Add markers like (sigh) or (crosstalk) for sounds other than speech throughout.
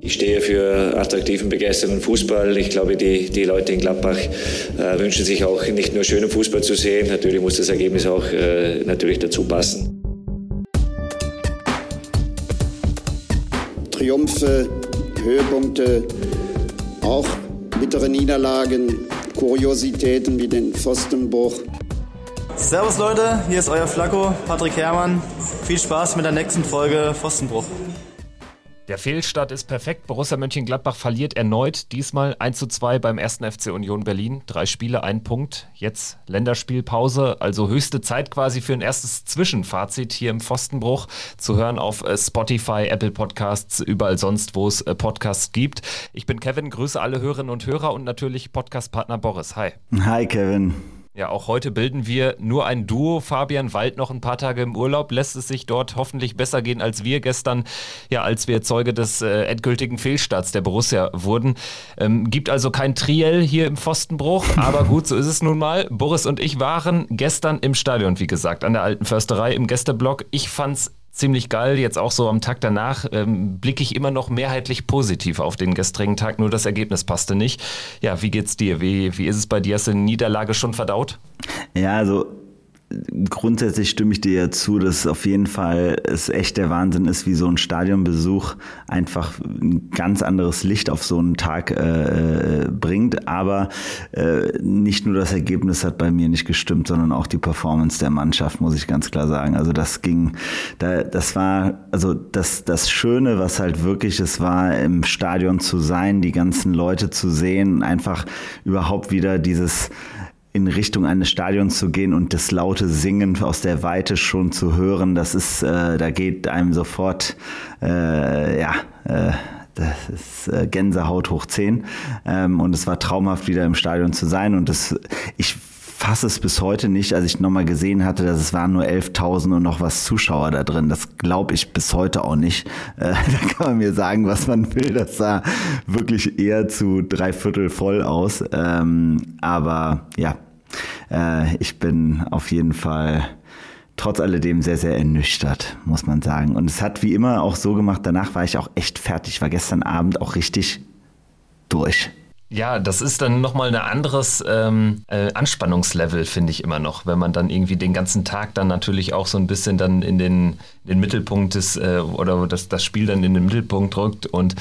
Ich stehe für attraktiven, begeisternden Fußball. Ich glaube, die, die Leute in Gladbach äh, wünschen sich auch nicht nur schönen Fußball zu sehen. Natürlich muss das Ergebnis auch äh, natürlich dazu passen. Triumphe, Höhepunkte, auch bittere Niederlagen, Kuriositäten wie den Pfostenbruch. Servus Leute, hier ist euer Flacco, Patrick Herrmann. Viel Spaß mit der nächsten Folge Pfostenbruch. Der Fehlstart ist perfekt. Borussia Mönchengladbach verliert erneut, diesmal 1 zu 2 beim 1. FC Union Berlin. Drei Spiele, ein Punkt. Jetzt Länderspielpause, also höchste Zeit quasi für ein erstes Zwischenfazit hier im Pfostenbruch. Zu hören auf äh, Spotify, Apple Podcasts, überall sonst, wo es äh, Podcasts gibt. Ich bin Kevin, grüße alle Hörerinnen und Hörer und natürlich Podcastpartner Boris. Hi. Hi Kevin. Ja, auch heute bilden wir nur ein Duo. Fabian Wald noch ein paar Tage im Urlaub. Lässt es sich dort hoffentlich besser gehen als wir gestern, ja, als wir Zeuge des äh, endgültigen Fehlstarts der Borussia wurden. Ähm, gibt also kein Triell hier im Pfostenbruch, aber gut, so ist es nun mal. Boris und ich waren gestern im Stadion, wie gesagt, an der alten Försterei im Gästeblock. Ich fand's ziemlich geil. Jetzt auch so am Tag danach ähm, blicke ich immer noch mehrheitlich positiv auf den gestrigen Tag, nur das Ergebnis passte nicht. Ja, wie geht's dir? Wie, wie ist es bei dir? Hast du die Niederlage schon verdaut? Ja, also grundsätzlich stimme ich dir ja zu, dass auf jeden Fall es echt der Wahnsinn ist, wie so ein Stadionbesuch einfach ein ganz anderes Licht auf so einen Tag äh, äh, bringt. Aber äh, nicht nur das Ergebnis hat bei mir nicht gestimmt, sondern auch die Performance der Mannschaft, muss ich ganz klar sagen. Also das ging, da, das war, also das, das Schöne, was halt wirklich es war, im Stadion zu sein, die ganzen Leute zu sehen, einfach überhaupt wieder dieses in Richtung eines Stadions zu gehen und das laute Singen aus der Weite schon zu hören, das ist, äh, da geht einem sofort, äh, ja, äh, das ist äh, Gänsehaut hoch 10. Ähm, und es war traumhaft, wieder im Stadion zu sein. Und das, ich fasse es bis heute nicht, als ich nochmal gesehen hatte, dass es waren nur 11.000 und noch was Zuschauer da drin. Das glaube ich bis heute auch nicht. Äh, (laughs) da kann man mir sagen, was man will. Das sah wirklich eher zu drei Viertel voll aus. Ähm, aber ja, äh, ich bin auf jeden Fall trotz alledem sehr, sehr ernüchtert, muss man sagen. Und es hat wie immer auch so gemacht, danach war ich auch echt fertig, war gestern Abend auch richtig durch. Ja, das ist dann nochmal ein anderes ähm, äh, Anspannungslevel, finde ich immer noch, wenn man dann irgendwie den ganzen Tag dann natürlich auch so ein bisschen dann in den, den Mittelpunkt des, äh, oder das, das Spiel dann in den Mittelpunkt drückt und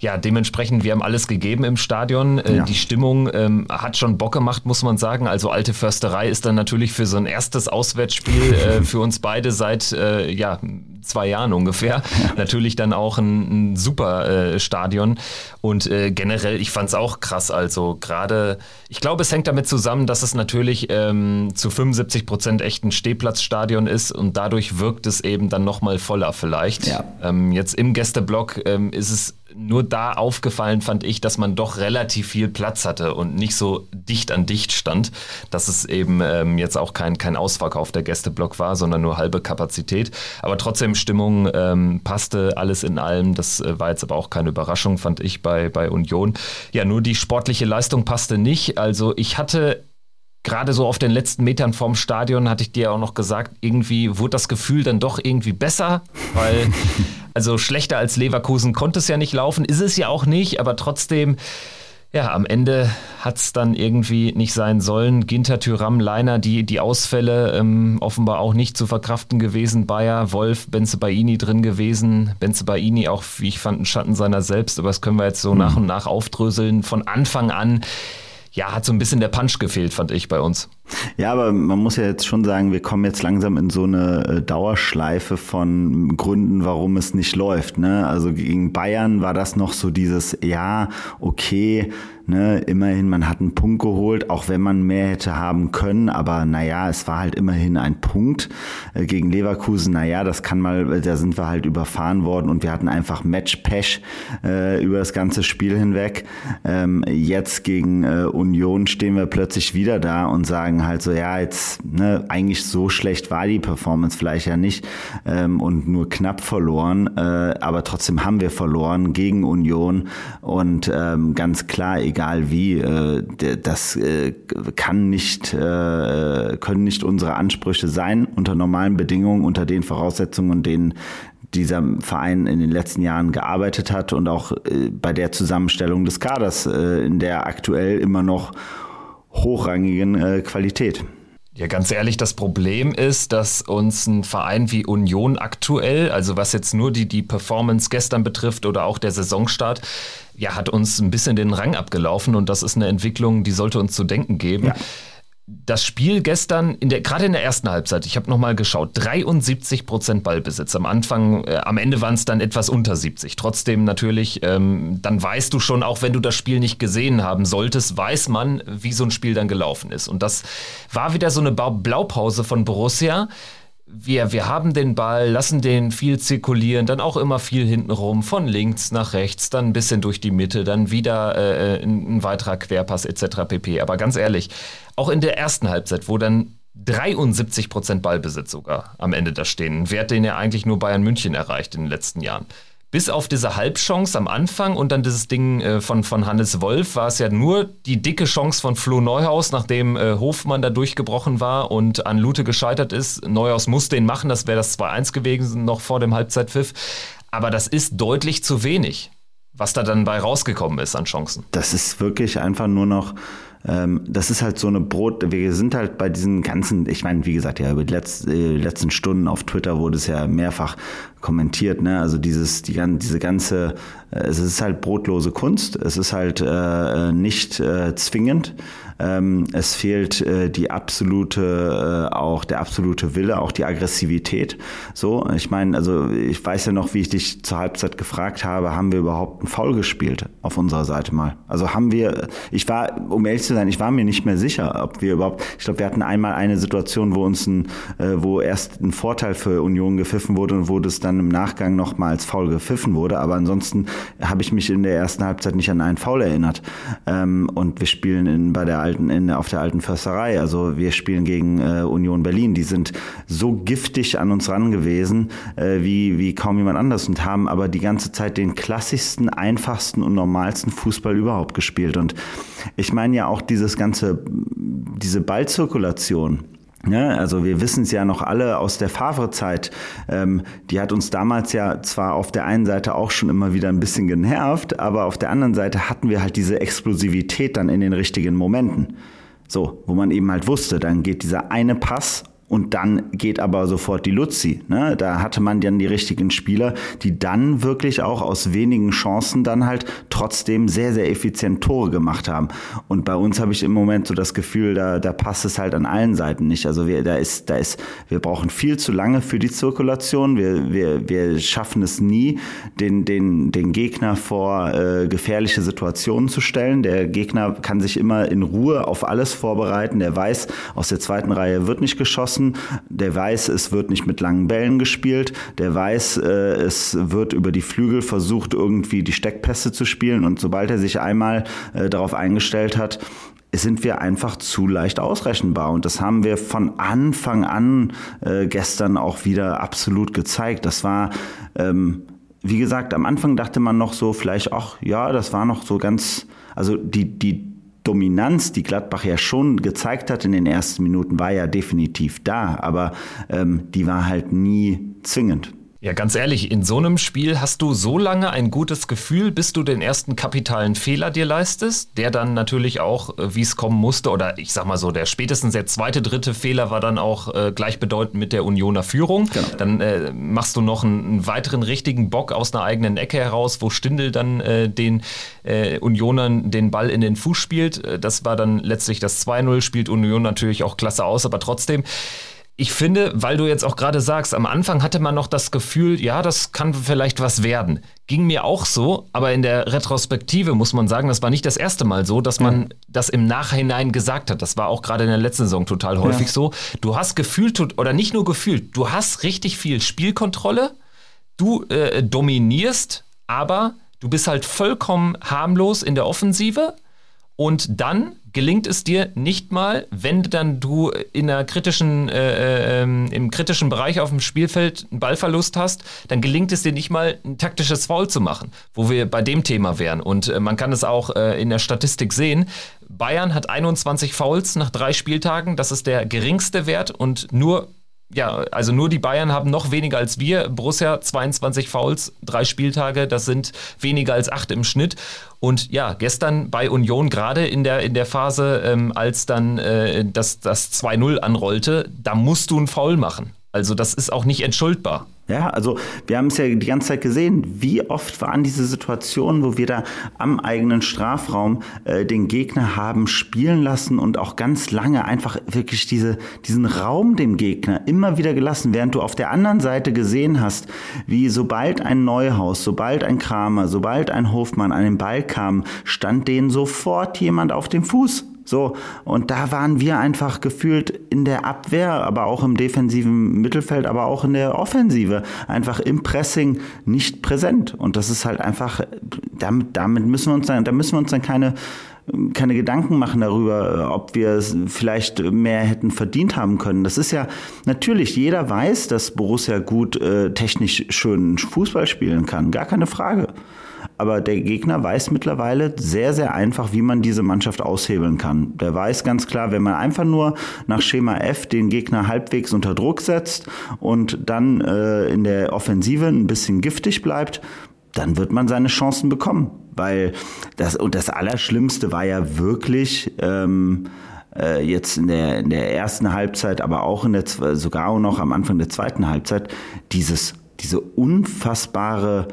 ja, dementsprechend, wir haben alles gegeben im Stadion. Äh, ja. Die Stimmung ähm, hat schon Bock gemacht, muss man sagen. Also alte Försterei ist dann natürlich für so ein erstes Auswärtsspiel äh, für uns beide seit äh, ja, zwei Jahren ungefähr. Ja. Natürlich dann auch ein, ein super äh, Stadion. Und äh, generell, ich fand es auch krass. Also gerade, ich glaube, es hängt damit zusammen, dass es natürlich ähm, zu 75 Prozent echt ein Stehplatzstadion ist und dadurch wirkt es eben dann nochmal voller vielleicht. Ja. Ähm, jetzt im Gästeblock ähm, ist es nur da aufgefallen, fand ich, dass man doch relativ viel Platz hatte und nicht so dicht an dicht stand, dass es eben ähm, jetzt auch kein, kein Ausverkauf der Gästeblock war, sondern nur halbe Kapazität. Aber trotzdem Stimmung ähm, passte alles in allem. Das äh, war jetzt aber auch keine Überraschung, fand ich bei, bei Union. Ja, nur die sportliche Leistung passte nicht. Also ich hatte gerade so auf den letzten Metern vorm Stadion hatte ich dir auch noch gesagt, irgendwie wurde das Gefühl dann doch irgendwie besser, weil (laughs) also schlechter als Leverkusen konnte es ja nicht laufen, ist es ja auch nicht, aber trotzdem, ja, am Ende hat es dann irgendwie nicht sein sollen. Ginter, Tyram, Leiner, die, die Ausfälle ähm, offenbar auch nicht zu verkraften gewesen. Bayer, Wolf, Benze Baini drin gewesen. Benze Baini auch, wie ich fand, ein Schatten seiner selbst, aber das können wir jetzt so mhm. nach und nach aufdröseln. Von Anfang an ja, hat so ein bisschen der Punch gefehlt, fand ich bei uns. Ja, aber man muss ja jetzt schon sagen, wir kommen jetzt langsam in so eine äh, Dauerschleife von Gründen, warum es nicht läuft. Ne? Also gegen Bayern war das noch so dieses, ja, okay, Ne, immerhin, man hat einen Punkt geholt, auch wenn man mehr hätte haben können, aber naja, es war halt immerhin ein Punkt. Äh, gegen Leverkusen, naja, das kann mal, da sind wir halt überfahren worden und wir hatten einfach Match-Pech äh, über das ganze Spiel hinweg. Ähm, jetzt gegen äh, Union stehen wir plötzlich wieder da und sagen halt so, ja, jetzt, ne, eigentlich so schlecht war die Performance vielleicht ja nicht ähm, und nur knapp verloren, äh, aber trotzdem haben wir verloren gegen Union und ähm, ganz klar, egal wie. Äh, das äh, kann nicht, äh, können nicht unsere Ansprüche sein unter normalen Bedingungen, unter den Voraussetzungen, denen dieser Verein in den letzten Jahren gearbeitet hat und auch äh, bei der Zusammenstellung des Kaders äh, in der aktuell immer noch hochrangigen äh, Qualität. Ja, ganz ehrlich, das Problem ist, dass uns ein Verein wie Union aktuell, also was jetzt nur die, die Performance gestern betrifft oder auch der Saisonstart, ja, hat uns ein bisschen den Rang abgelaufen und das ist eine Entwicklung, die sollte uns zu denken geben. Ja das Spiel gestern, in der, gerade in der ersten Halbzeit, ich habe nochmal geschaut, 73 Prozent Ballbesitz. Am Anfang, äh, am Ende waren es dann etwas unter 70. Trotzdem natürlich, ähm, dann weißt du schon, auch wenn du das Spiel nicht gesehen haben solltest, weiß man, wie so ein Spiel dann gelaufen ist. Und das war wieder so eine Blaupause von Borussia wir, wir haben den Ball, lassen den viel zirkulieren, dann auch immer viel hintenrum, von links nach rechts, dann ein bisschen durch die Mitte, dann wieder äh, ein, ein weiterer Querpass etc. pp. Aber ganz ehrlich, auch in der ersten Halbzeit, wo dann 73 Prozent Ballbesitz sogar am Ende da stehen, ein Wert, den ja eigentlich nur Bayern München erreicht in den letzten Jahren. Bis auf diese Halbchance am Anfang und dann dieses Ding äh, von, von Hannes Wolf war es ja nur die dicke Chance von Flo Neuhaus, nachdem äh, Hofmann da durchgebrochen war und an Lute gescheitert ist. Neuhaus musste ihn machen, das wäre das 2-1 gewesen noch vor dem Halbzeitpfiff. Aber das ist deutlich zu wenig, was da dann bei rausgekommen ist an Chancen. Das ist wirklich einfach nur noch ähm, das ist halt so eine Brot, wir sind halt bei diesen ganzen, ich meine, wie gesagt, ja, über die letzten, äh, letzten Stunden auf Twitter wurde es ja mehrfach kommentiert, ne? Also dieses, die, diese ganze, äh, es ist halt brotlose Kunst, es ist halt äh, nicht äh, zwingend. Ähm, es fehlt äh, die absolute, äh, auch der absolute Wille, auch die Aggressivität. So, ich meine, also ich weiß ja noch, wie ich dich zur Halbzeit gefragt habe, haben wir überhaupt einen Foul gespielt auf unserer Seite mal? Also haben wir, ich war, um ehrlich zu sein, ich war mir nicht mehr sicher, ob wir überhaupt, ich glaube, wir hatten einmal eine Situation, wo uns ein, äh, wo erst ein Vorteil für Union gepfiffen wurde und wo das dann im Nachgang nochmal als Foul gepfiffen wurde. Aber ansonsten habe ich mich in der ersten Halbzeit nicht an einen Foul erinnert. Ähm, und wir spielen in, bei der alten, in, auf der alten Försterei. Also wir spielen gegen äh, Union Berlin. Die sind so giftig an uns ran gewesen, äh, wie, wie kaum jemand anders und haben aber die ganze Zeit den klassischsten, einfachsten und normalsten Fußball überhaupt gespielt. Und ich meine ja auch dieses ganze, diese Ballzirkulation. Ja, also wir wissen es ja noch alle aus der Favre-Zeit. Ähm, die hat uns damals ja zwar auf der einen Seite auch schon immer wieder ein bisschen genervt, aber auf der anderen Seite hatten wir halt diese Explosivität dann in den richtigen Momenten. So, wo man eben halt wusste, dann geht dieser eine Pass und dann geht aber sofort die Luzi. Ne? Da hatte man dann die richtigen Spieler, die dann wirklich auch aus wenigen Chancen dann halt trotzdem sehr, sehr effizient Tore gemacht haben. Und bei uns habe ich im Moment so das Gefühl, da, da passt es halt an allen Seiten nicht. Also wir, da ist, da ist, wir brauchen viel zu lange für die Zirkulation. Wir, wir, wir schaffen es nie, den, den, den Gegner vor äh, gefährliche Situationen zu stellen. Der Gegner kann sich immer in Ruhe auf alles vorbereiten. Der weiß, aus der zweiten Reihe wird nicht geschossen geschossen, der weiß, es wird nicht mit langen Bällen gespielt, der weiß, äh, es wird über die Flügel versucht, irgendwie die Steckpässe zu spielen und sobald er sich einmal äh, darauf eingestellt hat, sind wir einfach zu leicht ausrechenbar. Und das haben wir von Anfang an äh, gestern auch wieder absolut gezeigt. Das war, ähm, wie gesagt, am Anfang dachte man noch so, vielleicht, ach ja, das war noch so ganz, also die, die Dominanz, die Gladbach ja schon gezeigt hat in den ersten Minuten, war ja definitiv da, aber ähm, die war halt nie zwingend. Ja, ganz ehrlich, in so einem Spiel hast du so lange ein gutes Gefühl, bis du den ersten kapitalen Fehler dir leistest, der dann natürlich auch, äh, wie es kommen musste, oder ich sag mal so, der spätestens der zweite, dritte Fehler war dann auch äh, gleichbedeutend mit der Unioner Führung. Genau. Dann äh, machst du noch einen, einen, weiteren richtigen Bock aus einer eigenen Ecke heraus, wo Stindel dann äh, den äh, Unionern den Ball in den Fuß spielt. Äh, das war dann letztlich das 2-0, spielt Union natürlich auch klasse aus, aber trotzdem ich finde, weil du jetzt auch gerade sagst, am Anfang hatte man noch das Gefühl, ja, das kann vielleicht was werden. Ging mir auch so, aber in der Retrospektive muss man sagen, das war nicht das erste Mal so, dass man ja. das im Nachhinein gesagt hat. Das war auch gerade in der letzten Saison total häufig ja. so. Du hast gefühlt, oder nicht nur gefühlt, du hast richtig viel Spielkontrolle, du äh, dominierst, aber du bist halt vollkommen harmlos in der Offensive und dann gelingt es dir nicht mal, wenn dann du in einer kritischen, äh, äh, im kritischen Bereich auf dem Spielfeld einen Ballverlust hast, dann gelingt es dir nicht mal, ein taktisches Foul zu machen, wo wir bei dem Thema wären. Und äh, man kann es auch äh, in der Statistik sehen. Bayern hat 21 Fouls nach drei Spieltagen, das ist der geringste Wert und nur ja, also nur die Bayern haben noch weniger als wir. Borussia 22 Fouls, drei Spieltage, das sind weniger als acht im Schnitt. Und ja, gestern bei Union gerade in der, in der Phase, ähm, als dann äh, das, das 2-0 anrollte, da musst du einen Foul machen. Also das ist auch nicht entschuldbar. Ja, also wir haben es ja die ganze Zeit gesehen, wie oft waren diese Situationen, wo wir da am eigenen Strafraum äh, den Gegner haben spielen lassen und auch ganz lange einfach wirklich diese, diesen Raum dem Gegner immer wieder gelassen, während du auf der anderen Seite gesehen hast, wie sobald ein Neuhaus, sobald ein Kramer, sobald ein Hofmann an den Ball kam, stand denen sofort jemand auf dem Fuß. So, und da waren wir einfach gefühlt in der Abwehr, aber auch im defensiven Mittelfeld, aber auch in der Offensive, einfach im Pressing nicht präsent. Und das ist halt einfach, damit, damit müssen wir uns dann, da müssen wir uns dann keine, keine Gedanken machen darüber, ob wir es vielleicht mehr hätten verdient haben können. Das ist ja natürlich, jeder weiß, dass Borussia gut äh, technisch schön Fußball spielen kann, gar keine Frage. Aber der Gegner weiß mittlerweile sehr, sehr einfach, wie man diese Mannschaft aushebeln kann. Der weiß ganz klar, wenn man einfach nur nach Schema F den Gegner halbwegs unter Druck setzt und dann äh, in der Offensive ein bisschen giftig bleibt, dann wird man seine Chancen bekommen. Weil das, und das Allerschlimmste war ja wirklich, ähm, äh, jetzt in der, in der ersten Halbzeit, aber auch in der, sogar auch noch am Anfang der zweiten Halbzeit, dieses, diese unfassbare,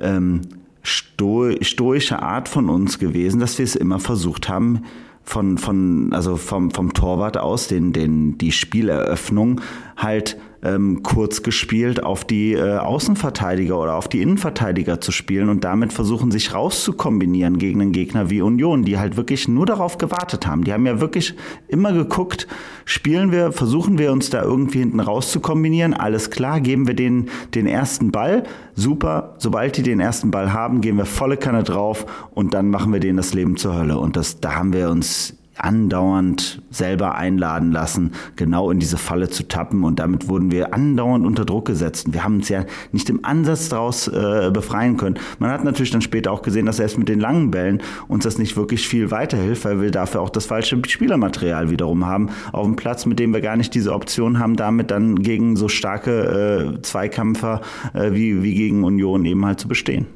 ähm, stoische Art von uns gewesen, dass wir es immer versucht haben, von, von, also vom, vom Torwart aus, den, den, die Spieleröffnung halt ähm, kurz gespielt auf die äh, Außenverteidiger oder auf die Innenverteidiger zu spielen und damit versuchen, sich rauszukombinieren gegen einen Gegner wie Union, die halt wirklich nur darauf gewartet haben. Die haben ja wirklich immer geguckt, spielen wir, versuchen wir uns da irgendwie hinten rauszukombinieren, alles klar, geben wir denen den ersten Ball, super, sobald die den ersten Ball haben, gehen wir volle Kanne drauf und dann machen wir denen das Leben zur Hölle. Und das, da haben wir uns andauernd selber einladen lassen, genau in diese Falle zu tappen. Und damit wurden wir andauernd unter Druck gesetzt. Und wir haben uns ja nicht im Ansatz daraus äh, befreien können. Man hat natürlich dann später auch gesehen, dass selbst mit den langen Bällen uns das nicht wirklich viel weiterhilft, weil wir dafür auch das falsche Spielermaterial wiederum haben auf dem Platz, mit dem wir gar nicht diese Option haben, damit dann gegen so starke äh, Zweikämpfer äh, wie, wie gegen Union eben halt zu bestehen.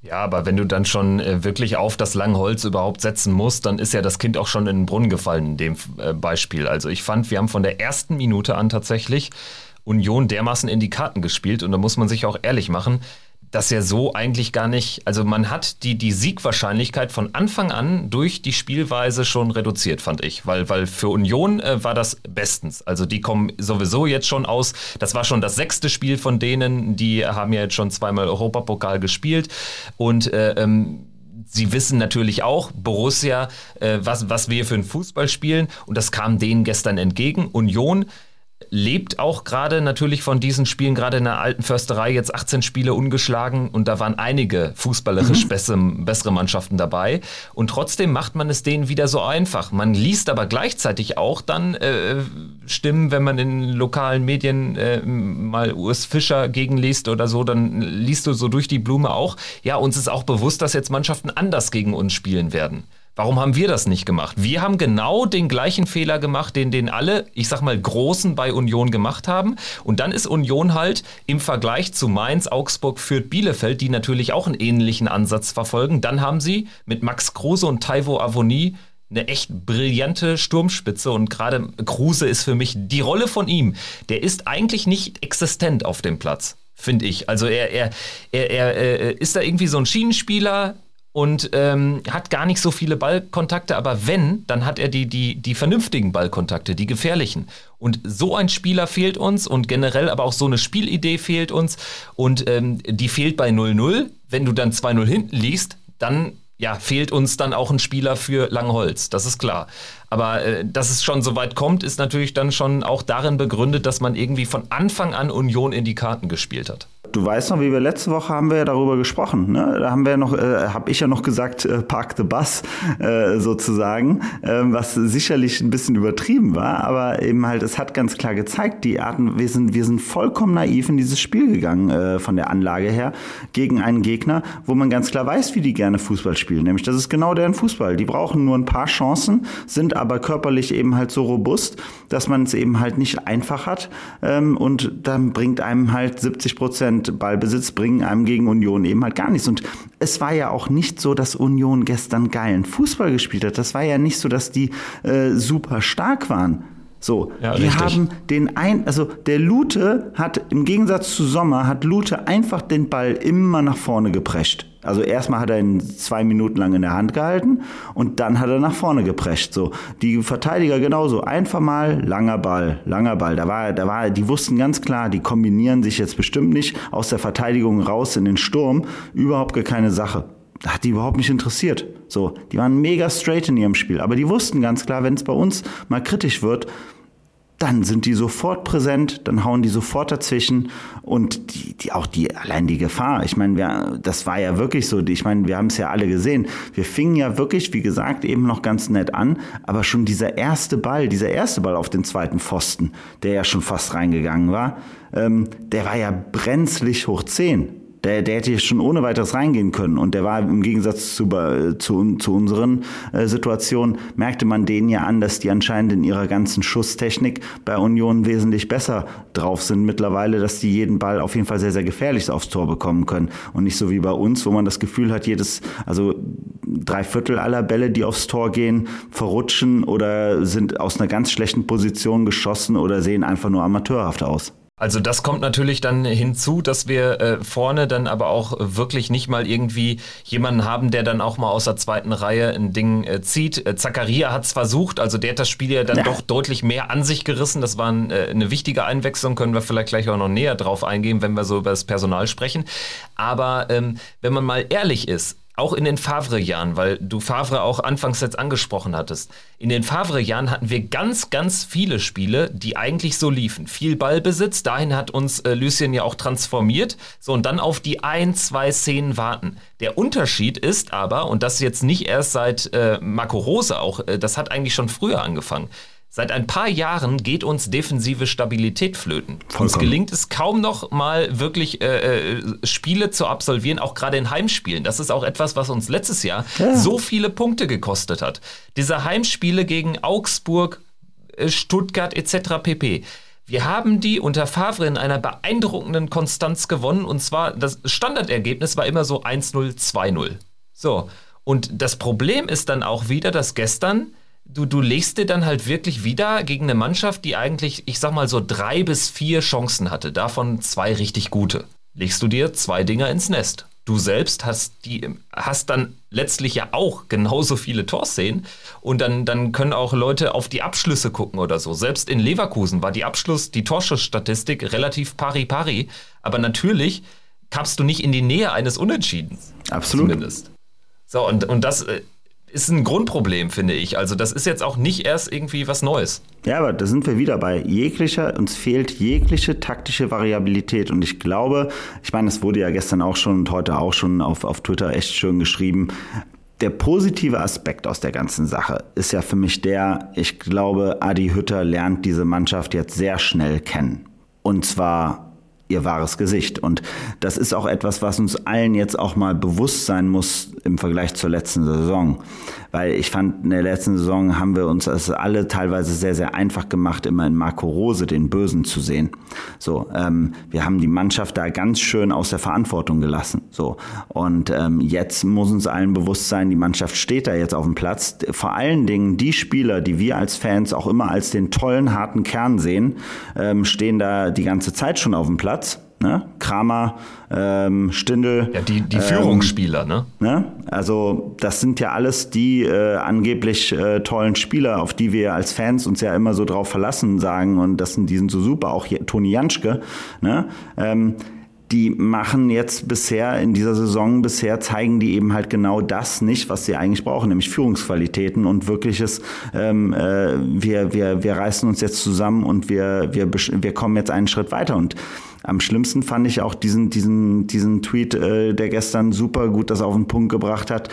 Ja, aber wenn du dann schon äh, wirklich auf das Langholz überhaupt setzen musst, dann ist ja das Kind auch schon in den Brunnen gefallen in dem äh, Beispiel. Also ich fand, wir haben von der ersten Minute an tatsächlich Union dermaßen in die Karten gespielt und da muss man sich auch ehrlich machen, das ja so eigentlich gar nicht, also man hat die, die Siegwahrscheinlichkeit von Anfang an durch die Spielweise schon reduziert, fand ich, weil, weil für Union äh, war das bestens. Also die kommen sowieso jetzt schon aus, das war schon das sechste Spiel von denen, die haben ja jetzt schon zweimal Europapokal gespielt. Und äh, ähm, sie wissen natürlich auch, Borussia, äh, was, was wir für einen Fußball spielen. Und das kam denen gestern entgegen. Union lebt auch gerade natürlich von diesen Spielen, gerade in der alten Försterei, jetzt 18 Spiele ungeschlagen und da waren einige fußballerisch mhm. bessere, bessere Mannschaften dabei. Und trotzdem macht man es denen wieder so einfach. Man liest aber gleichzeitig auch dann äh, Stimmen, wenn man in lokalen Medien äh, mal Urs Fischer gegenliest oder so, dann liest du so durch die Blume auch, ja, uns ist auch bewusst, dass jetzt Mannschaften anders gegen uns spielen werden. Warum haben wir das nicht gemacht? Wir haben genau den gleichen Fehler gemacht, den, den alle, ich sag mal, Großen bei Union gemacht haben. Und dann ist Union halt im Vergleich zu Mainz, Augsburg, Fürth, Bielefeld, die natürlich auch einen ähnlichen Ansatz verfolgen. Dann haben sie mit Max Kruse und Taivo Avoni eine echt brillante Sturmspitze und gerade Kruse ist für mich die Rolle von ihm. Der ist eigentlich nicht existent auf dem Platz, finde ich. Also er, er, er, er, er ist da irgendwie so ein Schienenspieler, und ähm, hat gar nicht so viele Ballkontakte, aber wenn, dann hat er die, die, die vernünftigen Ballkontakte, die gefährlichen. Und so ein Spieler fehlt uns und generell aber auch so eine Spielidee fehlt uns und ähm, die fehlt bei 0-0. Wenn du dann 2-0 hinten liegst, dann ja, fehlt uns dann auch ein Spieler für Langholz, das ist klar. Aber äh, dass es schon so weit kommt, ist natürlich dann schon auch darin begründet, dass man irgendwie von Anfang an Union in die Karten gespielt hat. Du weißt noch, wie wir letzte Woche haben wir ja darüber gesprochen. Ne? Da haben wir ja noch, äh, habe ich ja noch gesagt, äh, Park the Bus äh, sozusagen, äh, was sicherlich ein bisschen übertrieben war, aber eben halt, es hat ganz klar gezeigt, die Arten, wir sind, wir sind vollkommen naiv in dieses Spiel gegangen äh, von der Anlage her gegen einen Gegner, wo man ganz klar weiß, wie die gerne Fußball spielen. Nämlich, das ist genau deren Fußball. Die brauchen nur ein paar Chancen, sind aber körperlich eben halt so robust, dass man es eben halt nicht einfach hat ähm, und dann bringt einem halt 70 Prozent Ballbesitz bringen einem gegen Union eben halt gar nichts. Und es war ja auch nicht so, dass Union gestern geilen Fußball gespielt hat. Das war ja nicht so, dass die äh, super stark waren. So, ja, wir richtig. haben den ein, also der Lute hat im Gegensatz zu Sommer hat Lute einfach den Ball immer nach vorne geprescht. Also erstmal hat er ihn zwei Minuten lang in der Hand gehalten und dann hat er nach vorne geprescht. So die Verteidiger genauso einfach mal langer Ball, langer Ball. Da war, da war, die wussten ganz klar, die kombinieren sich jetzt bestimmt nicht aus der Verteidigung raus in den Sturm. Überhaupt gar keine Sache hat die überhaupt nicht interessiert. So, die waren mega straight in ihrem Spiel, aber die wussten ganz klar, wenn es bei uns mal kritisch wird, dann sind die sofort präsent, dann hauen die sofort dazwischen und die, die auch die allein die Gefahr. Ich meine, wir, das war ja wirklich so. Ich meine, wir haben es ja alle gesehen. Wir fingen ja wirklich, wie gesagt, eben noch ganz nett an, aber schon dieser erste Ball, dieser erste Ball auf den zweiten Pfosten, der ja schon fast reingegangen war, ähm, der war ja brenzlig hoch zehn. Der, der hätte schon ohne weiteres reingehen können. Und der war im Gegensatz zu, zu, zu unseren äh, Situationen, merkte man denen ja an, dass die anscheinend in ihrer ganzen Schusstechnik bei Union wesentlich besser drauf sind mittlerweile, dass die jeden Ball auf jeden Fall sehr, sehr gefährlich aufs Tor bekommen können. Und nicht so wie bei uns, wo man das Gefühl hat, jedes, also drei Viertel aller Bälle, die aufs Tor gehen, verrutschen oder sind aus einer ganz schlechten Position geschossen oder sehen einfach nur amateurhaft aus. Also das kommt natürlich dann hinzu, dass wir äh, vorne dann aber auch wirklich nicht mal irgendwie jemanden haben, der dann auch mal aus der zweiten Reihe ein Ding äh, zieht. Äh, Zakaria hat es versucht, also der hat das Spiel ja dann ja. doch deutlich mehr an sich gerissen. Das war ein, äh, eine wichtige Einwechslung, können wir vielleicht gleich auch noch näher drauf eingehen, wenn wir so über das Personal sprechen. Aber ähm, wenn man mal ehrlich ist, auch in den Favre-Jahren, weil du Favre auch anfangs jetzt angesprochen hattest. In den Favre-Jahren hatten wir ganz, ganz viele Spiele, die eigentlich so liefen. Viel Ballbesitz, dahin hat uns äh, Lucien ja auch transformiert. So, und dann auf die ein, zwei Szenen warten. Der Unterschied ist aber, und das jetzt nicht erst seit äh, Marco Rose auch, äh, das hat eigentlich schon früher angefangen. Seit ein paar Jahren geht uns defensive Stabilität flöten. Vollkommen. Uns gelingt es kaum noch mal wirklich äh, äh, Spiele zu absolvieren, auch gerade in Heimspielen. Das ist auch etwas, was uns letztes Jahr ja. so viele Punkte gekostet hat. Diese Heimspiele gegen Augsburg, äh, Stuttgart etc. pp. Wir haben die unter Favre in einer beeindruckenden Konstanz gewonnen und zwar das Standardergebnis war immer so 1-0, 2-0. So. Und das Problem ist dann auch wieder, dass gestern du, du legst dir dann halt wirklich wieder gegen eine Mannschaft, die eigentlich, ich sag mal so drei bis vier Chancen hatte, davon zwei richtig gute. Legst du dir zwei Dinger ins Nest. Du selbst hast die, hast dann letztlich ja auch genauso viele Torszenen und dann, dann können auch Leute auf die Abschlüsse gucken oder so. Selbst in Leverkusen war die Abschluss, die Torschussstatistik relativ pari-pari, aber natürlich kamst du nicht in die Nähe eines Unentschiedens. Absolut. Zumindest. So, und, und das äh, ist ein Grundproblem, finde ich. Also das ist jetzt auch nicht erst irgendwie was Neues. Ja, aber da sind wir wieder bei jeglicher, uns fehlt jegliche taktische Variabilität. Und ich glaube, ich meine, es wurde ja gestern auch schon und heute auch schon auf, auf Twitter echt schön geschrieben. Der positive Aspekt aus der ganzen Sache ist ja für mich der, ich glaube, Adi Hütter lernt diese Mannschaft jetzt sehr schnell kennen. Und zwar ihr wahres Gesicht. Und das ist auch etwas, was uns allen jetzt auch mal bewusst sein muss im Vergleich zur letzten Saison. Weil ich fand, in der letzten Saison haben wir uns das alle teilweise sehr, sehr einfach gemacht, immer in Marco Rose den Bösen zu sehen. So, ähm, wir haben die Mannschaft da ganz schön aus der Verantwortung gelassen. So, und ähm, jetzt muss uns allen bewusst sein, die Mannschaft steht da jetzt auf dem Platz. Vor allen Dingen die Spieler, die wir als Fans auch immer als den tollen, harten Kern sehen, ähm, stehen da die ganze Zeit schon auf dem Platz. Ne? Kramer, ähm, Stindl. Ja, die, die ähm, Führungsspieler, ne? ne? Also, das sind ja alles die äh, angeblich äh, tollen Spieler, auf die wir als Fans uns ja immer so drauf verlassen sagen und das sind, die sind so super, auch Toni Janschke, ne? Ähm, die machen jetzt bisher in dieser Saison bisher zeigen die eben halt genau das nicht, was sie eigentlich brauchen, nämlich Führungsqualitäten und wirkliches. Ähm, äh, wir wir wir reißen uns jetzt zusammen und wir wir wir kommen jetzt einen Schritt weiter und am schlimmsten fand ich auch diesen, diesen, diesen Tweet, äh, der gestern super gut das auf den Punkt gebracht hat.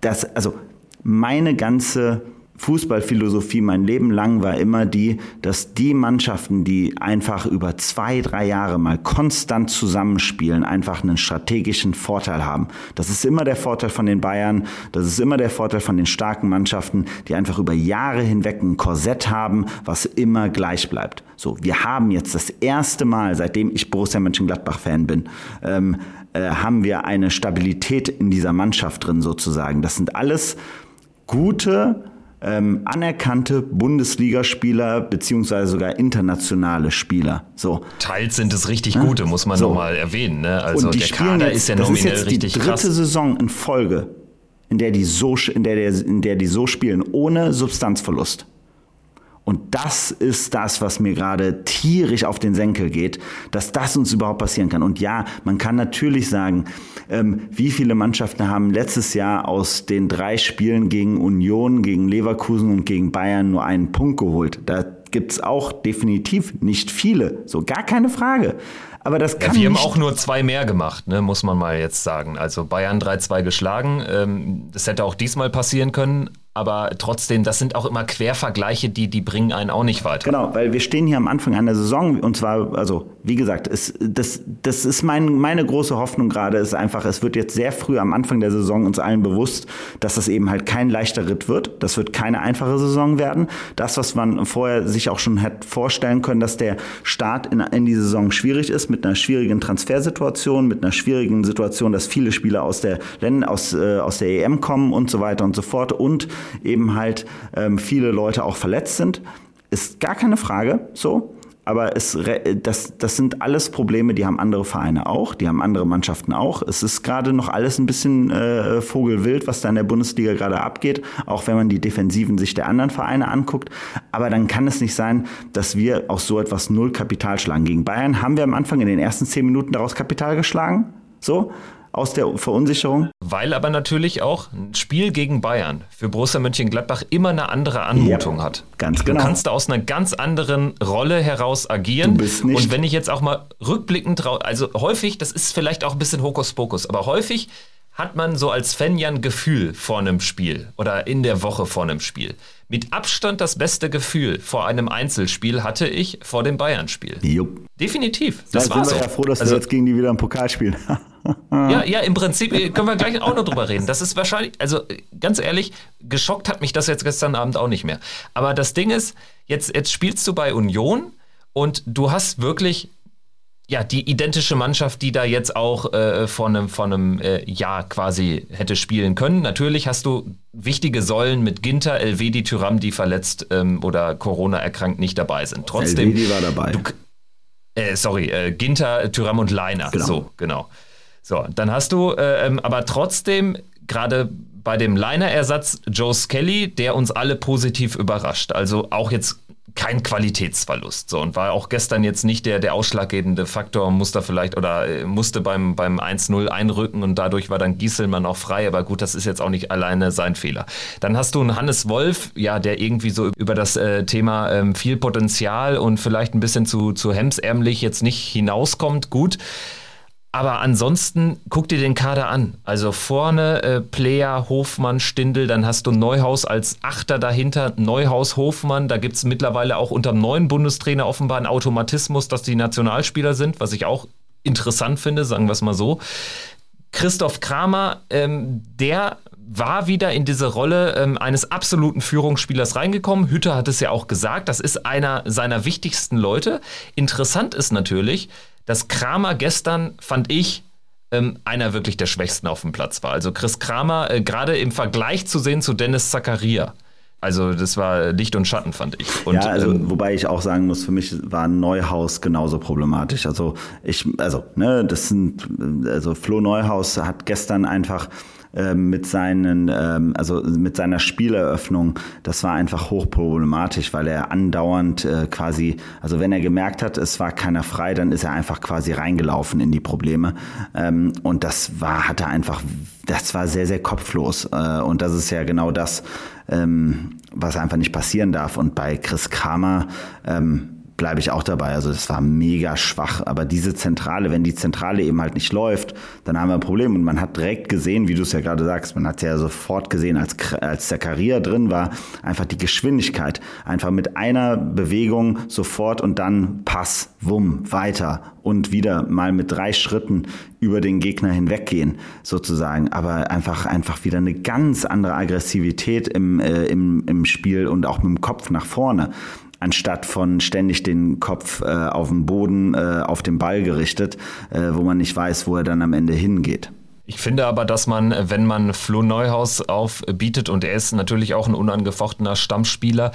Das, also meine ganze Fußballphilosophie mein Leben lang war immer die, dass die Mannschaften, die einfach über zwei, drei Jahre mal konstant zusammenspielen, einfach einen strategischen Vorteil haben. Das ist immer der Vorteil von den Bayern, das ist immer der Vorteil von den starken Mannschaften, die einfach über Jahre hinweg ein Korsett haben, was immer gleich bleibt. So, wir haben jetzt das erste Mal, seitdem ich Borussia Mönchengladbach-Fan bin, ähm, äh, haben wir eine Stabilität in dieser Mannschaft drin sozusagen. Das sind alles gute, ähm, anerkannte Bundesligaspieler beziehungsweise sogar internationale Spieler. So. Teils sind es richtig gute, ja? muss man so. nochmal erwähnen. Ne? Also Und die der Kader jetzt, ist ja nominell ist jetzt die dritte krass. Saison in Folge, in der die so, in der, in der die so spielen, ohne Substanzverlust. Und das ist das, was mir gerade tierisch auf den Senkel geht, dass das uns überhaupt passieren kann. Und ja, man kann natürlich sagen, ähm, wie viele Mannschaften haben letztes Jahr aus den drei Spielen gegen Union, gegen Leverkusen und gegen Bayern nur einen Punkt geholt. Da gibt's auch definitiv nicht viele, so gar keine Frage. Aber das kann ja, wir haben auch nur zwei mehr gemacht, ne, muss man mal jetzt sagen. Also Bayern 3-2 geschlagen. Ähm, das hätte auch diesmal passieren können aber trotzdem, das sind auch immer Quervergleiche, die, die bringen einen auch nicht weiter. Genau, weil wir stehen hier am Anfang einer Saison und zwar, also wie gesagt, es, das, das ist mein, meine große Hoffnung gerade, ist einfach, es wird jetzt sehr früh am Anfang der Saison uns allen bewusst, dass das eben halt kein leichter Ritt wird. Das wird keine einfache Saison werden. Das, was man vorher sich auch schon hätte vorstellen können, dass der Start in, in die Saison schwierig ist, mit einer schwierigen Transfersituation, mit einer schwierigen Situation, dass viele Spieler aus der aus, äh, aus der EM kommen und so weiter und so fort und eben halt ähm, viele Leute auch verletzt sind. Ist gar keine Frage so. Aber es, das, das sind alles Probleme, die haben andere Vereine auch, die haben andere Mannschaften auch. Es ist gerade noch alles ein bisschen äh, vogelwild, was da in der Bundesliga gerade abgeht, auch wenn man die Defensiven sich der anderen Vereine anguckt. Aber dann kann es nicht sein, dass wir aus so etwas null Kapital schlagen. Gegen Bayern haben wir am Anfang in den ersten zehn Minuten daraus Kapital geschlagen. So, aus der Verunsicherung. Weil aber natürlich auch ein Spiel gegen Bayern für Borussia Mönchengladbach immer eine andere Anmutung ja, hat. Ganz genau. Du kannst da aus einer ganz anderen Rolle heraus agieren. Du bist nicht Und wenn ich jetzt auch mal rückblickend drauf, also häufig, das ist vielleicht auch ein bisschen Hokuspokus, aber häufig hat man so als Fan ja ein Gefühl vor einem Spiel oder in der Woche vor einem Spiel. Mit Abstand das beste Gefühl vor einem Einzelspiel hatte ich vor dem Bayern-Spiel. Definitiv. Das da war sind wir so. ja froh, dass also, wir jetzt gegen die wieder einen Pokal spielen. (laughs) ja, ja, im Prinzip äh, können wir gleich auch noch drüber reden. Das ist wahrscheinlich, also ganz ehrlich, geschockt hat mich das jetzt gestern Abend auch nicht mehr. Aber das Ding ist, jetzt, jetzt spielst du bei Union und du hast wirklich ja, die identische Mannschaft, die da jetzt auch äh, vor einem, vor einem äh, Jahr quasi hätte spielen können. Natürlich hast du wichtige Säulen mit Ginter, Elvedi, Tyram, die verletzt ähm, oder Corona erkrankt nicht dabei sind. Trotzdem. Elvedi war dabei. Du, äh, sorry, äh, Ginter, Tyram und Leiner. Genau. So, genau. So, dann hast du äh, ähm, aber trotzdem gerade bei dem Leiner-Ersatz Joe Skelly, der uns alle positiv überrascht. Also auch jetzt kein Qualitätsverlust. So, und war auch gestern jetzt nicht der, der ausschlaggebende Faktor, musste vielleicht oder äh, musste beim, beim 1-0 einrücken und dadurch war dann Gieselmann auch frei. Aber gut, das ist jetzt auch nicht alleine sein Fehler. Dann hast du einen Hannes Wolf, ja, der irgendwie so über das äh, Thema ähm, viel Potenzial und vielleicht ein bisschen zu, zu hemsärmlich jetzt nicht hinauskommt. Gut. Aber ansonsten guck dir den Kader an. Also vorne äh, Player, Hofmann, Stindel, dann hast du Neuhaus als Achter dahinter, Neuhaus, Hofmann. Da gibt es mittlerweile auch unter dem neuen Bundestrainer offenbar einen Automatismus, dass die Nationalspieler sind, was ich auch interessant finde, sagen wir es mal so. Christoph Kramer, ähm, der war wieder in diese Rolle ähm, eines absoluten Führungsspielers reingekommen. Hütter hat es ja auch gesagt, das ist einer seiner wichtigsten Leute. Interessant ist natürlich, dass Kramer gestern, fand ich, ähm, einer wirklich der Schwächsten auf dem Platz war. Also Chris Kramer, äh, gerade im Vergleich zu sehen zu Dennis Zakaria. Also das war Licht und Schatten, fand ich. Und, ja, also ähm, wobei ich auch sagen muss, für mich war Neuhaus genauso problematisch. Also ich, also ne, das sind, also Flo Neuhaus hat gestern einfach ähm, mit seinen, ähm, also mit seiner Spieleröffnung, das war einfach hochproblematisch, weil er andauernd äh, quasi, also wenn er gemerkt hat, es war keiner frei, dann ist er einfach quasi reingelaufen in die Probleme. Ähm, und das war, hatte einfach, das war sehr, sehr kopflos. Äh, und das ist ja genau das, ähm, was einfach nicht passieren darf. Und bei Chris Kramer, ähm, bleibe ich auch dabei. Also das war mega schwach. Aber diese Zentrale, wenn die Zentrale eben halt nicht läuft, dann haben wir ein Problem. Und man hat direkt gesehen, wie du es ja gerade sagst, man hat ja sofort gesehen, als, als Zakaria drin war, einfach die Geschwindigkeit. Einfach mit einer Bewegung sofort und dann Pass, Wumm, weiter und wieder mal mit drei Schritten über den Gegner hinweggehen, sozusagen. Aber einfach, einfach wieder eine ganz andere Aggressivität im, äh, im, im Spiel und auch mit dem Kopf nach vorne anstatt von ständig den Kopf äh, auf dem Boden, äh, auf den Ball gerichtet, äh, wo man nicht weiß, wo er dann am Ende hingeht. Ich finde aber, dass man, wenn man Flo Neuhaus aufbietet und er ist natürlich auch ein unangefochtener Stammspieler,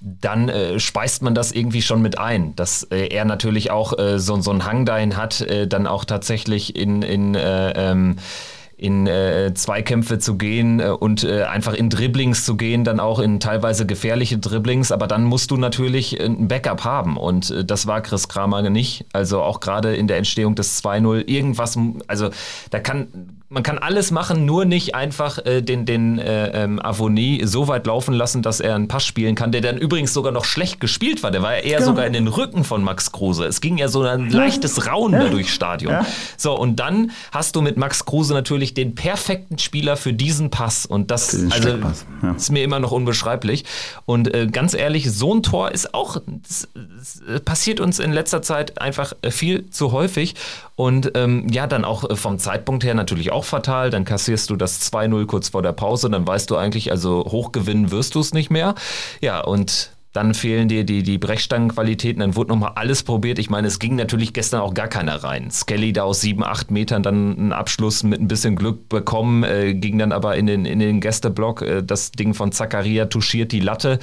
dann äh, speist man das irgendwie schon mit ein, dass äh, er natürlich auch äh, so, so einen Hang dahin hat, äh, dann auch tatsächlich in, in äh, ähm, in äh, Zweikämpfe zu gehen äh, und äh, einfach in Dribblings zu gehen, dann auch in teilweise gefährliche Dribblings, aber dann musst du natürlich ein Backup haben und äh, das war Chris Kramer nicht. Also auch gerade in der Entstehung des 2-0 irgendwas, also da kann man kann alles machen, nur nicht einfach äh, den, den äh, ähm, Avonie so weit laufen lassen, dass er einen Pass spielen kann, der dann übrigens sogar noch schlecht gespielt war. Der war ja eher genau. sogar in den Rücken von Max Kruse. Es ging ja so ein leichtes Raunen ja. durchs Stadion. Ja. So, und dann hast du mit Max Kruse natürlich den perfekten Spieler für diesen Pass. Und das also, ja. ist mir immer noch unbeschreiblich. Und äh, ganz ehrlich, so ein Tor ist auch, das, das äh, passiert uns in letzter Zeit einfach äh, viel zu häufig. Und ähm, ja, dann auch äh, vom Zeitpunkt her natürlich auch fatal. Dann kassierst du das 2-0 kurz vor der Pause. Dann weißt du eigentlich, also hochgewinnen wirst du es nicht mehr. Ja, und dann fehlen dir die, die Brechstangenqualitäten, dann wurde nochmal alles probiert. Ich meine, es ging natürlich gestern auch gar keiner rein. Skelly da aus sieben, acht Metern dann einen Abschluss mit ein bisschen Glück bekommen, äh, ging dann aber in den, in den Gästeblock. Äh, das Ding von Zakaria touchiert die Latte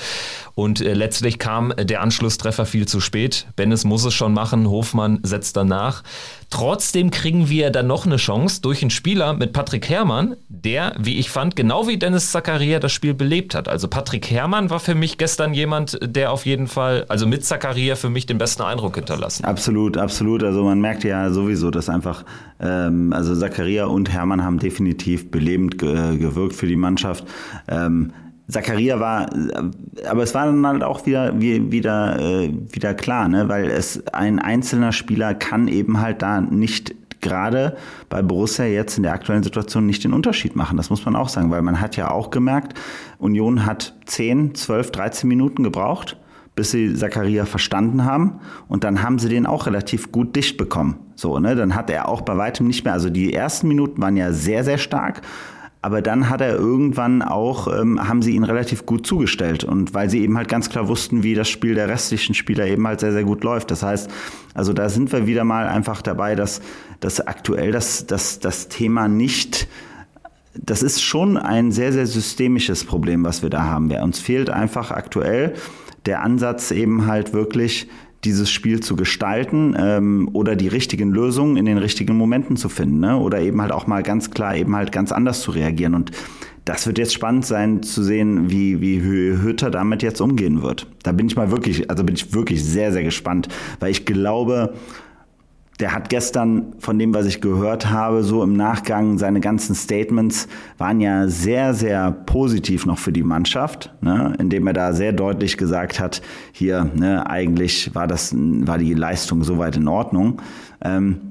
und äh, letztlich kam der Anschlusstreffer viel zu spät. Bennis muss es schon machen, Hofmann setzt danach. Trotzdem kriegen wir dann noch eine Chance durch einen Spieler mit Patrick Herrmann, der, wie ich fand, genau wie Dennis Zakaria das Spiel belebt hat. Also Patrick Herrmann war für mich gestern jemand, der auf jeden Fall, also mit Zakaria für mich den besten Eindruck hinterlassen. Absolut, absolut. Also man merkt ja sowieso, dass einfach, ähm, also Zakaria und Herrmann haben definitiv belebend ge gewirkt für die Mannschaft. Ähm, Zakaria war, aber es war dann halt auch wieder, wieder, äh, wieder klar, ne? weil es ein einzelner Spieler kann eben halt da nicht gerade bei Borussia jetzt in der aktuellen Situation nicht den Unterschied machen. Das muss man auch sagen, weil man hat ja auch gemerkt, Union hat 10, 12, 13 Minuten gebraucht, bis sie Zakaria verstanden haben. Und dann haben sie den auch relativ gut dicht bekommen. So, ne? Dann hat er auch bei weitem nicht mehr, also die ersten Minuten waren ja sehr, sehr stark. Aber dann hat er irgendwann auch, ähm, haben sie ihn relativ gut zugestellt. Und weil sie eben halt ganz klar wussten, wie das Spiel der restlichen Spieler eben halt sehr, sehr gut läuft. Das heißt, also da sind wir wieder mal einfach dabei, dass, dass aktuell das, das, das Thema nicht das ist schon ein sehr, sehr systemisches Problem, was wir da haben. Uns fehlt einfach aktuell der Ansatz eben halt wirklich dieses Spiel zu gestalten ähm, oder die richtigen Lösungen in den richtigen Momenten zu finden ne? oder eben halt auch mal ganz klar eben halt ganz anders zu reagieren und das wird jetzt spannend sein zu sehen, wie, wie Hütter damit jetzt umgehen wird. Da bin ich mal wirklich, also bin ich wirklich sehr, sehr gespannt, weil ich glaube, der hat gestern, von dem, was ich gehört habe, so im Nachgang, seine ganzen Statements waren ja sehr, sehr positiv noch für die Mannschaft, ne? indem er da sehr deutlich gesagt hat, hier, ne, eigentlich war das, war die Leistung soweit in Ordnung. Ähm,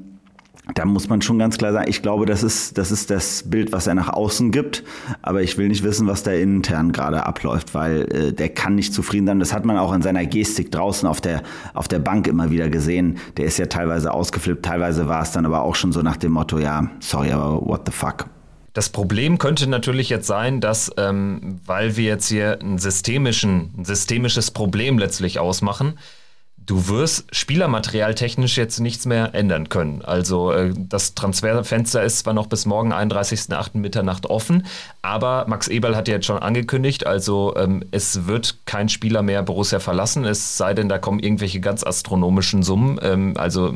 da muss man schon ganz klar sagen, ich glaube, das ist, das ist das Bild, was er nach außen gibt. Aber ich will nicht wissen, was da intern gerade abläuft, weil äh, der kann nicht zufrieden sein. Das hat man auch in seiner Gestik draußen auf der, auf der Bank immer wieder gesehen. Der ist ja teilweise ausgeflippt, teilweise war es dann aber auch schon so nach dem Motto, ja, sorry, aber what the fuck. Das Problem könnte natürlich jetzt sein, dass, ähm, weil wir jetzt hier ein, systemischen, ein systemisches Problem letztlich ausmachen, du wirst Spielermaterial technisch jetzt nichts mehr ändern können. Also äh, das Transferfenster ist zwar noch bis morgen 31.08. Mitternacht offen, aber Max Eberl hat ja jetzt schon angekündigt, also ähm, es wird kein Spieler mehr Borussia verlassen, es sei denn, da kommen irgendwelche ganz astronomischen Summen. Ähm, also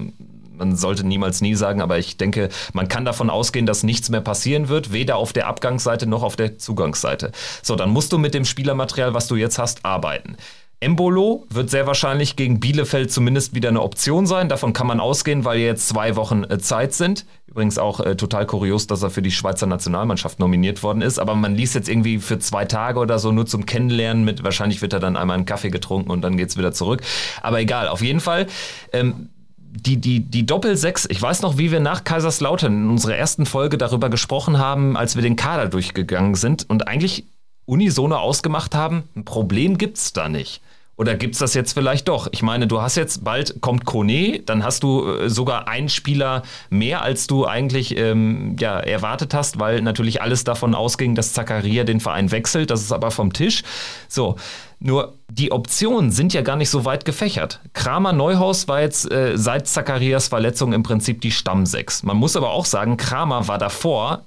man sollte niemals nie sagen, aber ich denke, man kann davon ausgehen, dass nichts mehr passieren wird, weder auf der Abgangsseite noch auf der Zugangsseite. So, dann musst du mit dem Spielermaterial, was du jetzt hast, arbeiten. Embolo wird sehr wahrscheinlich gegen Bielefeld zumindest wieder eine Option sein. Davon kann man ausgehen, weil jetzt zwei Wochen äh, Zeit sind. Übrigens auch äh, total kurios, dass er für die Schweizer Nationalmannschaft nominiert worden ist. Aber man liest jetzt irgendwie für zwei Tage oder so nur zum Kennenlernen mit. Wahrscheinlich wird er dann einmal einen Kaffee getrunken und dann geht es wieder zurück. Aber egal, auf jeden Fall. Ähm, die, die, die Doppel-6, ich weiß noch, wie wir nach Kaiserslautern in unserer ersten Folge darüber gesprochen haben, als wir den Kader durchgegangen sind und eigentlich unisono ausgemacht haben, ein Problem gibt es da nicht. Oder gibt es das jetzt vielleicht doch? Ich meine, du hast jetzt bald kommt Kone, dann hast du äh, sogar einen Spieler mehr, als du eigentlich ähm, ja, erwartet hast, weil natürlich alles davon ausging, dass Zakaria den Verein wechselt. Das ist aber vom Tisch. So. Nur die Optionen sind ja gar nicht so weit gefächert. Kramer Neuhaus war jetzt äh, seit Zacharias Verletzung im Prinzip die Stammsechs. Man muss aber auch sagen, Kramer war davor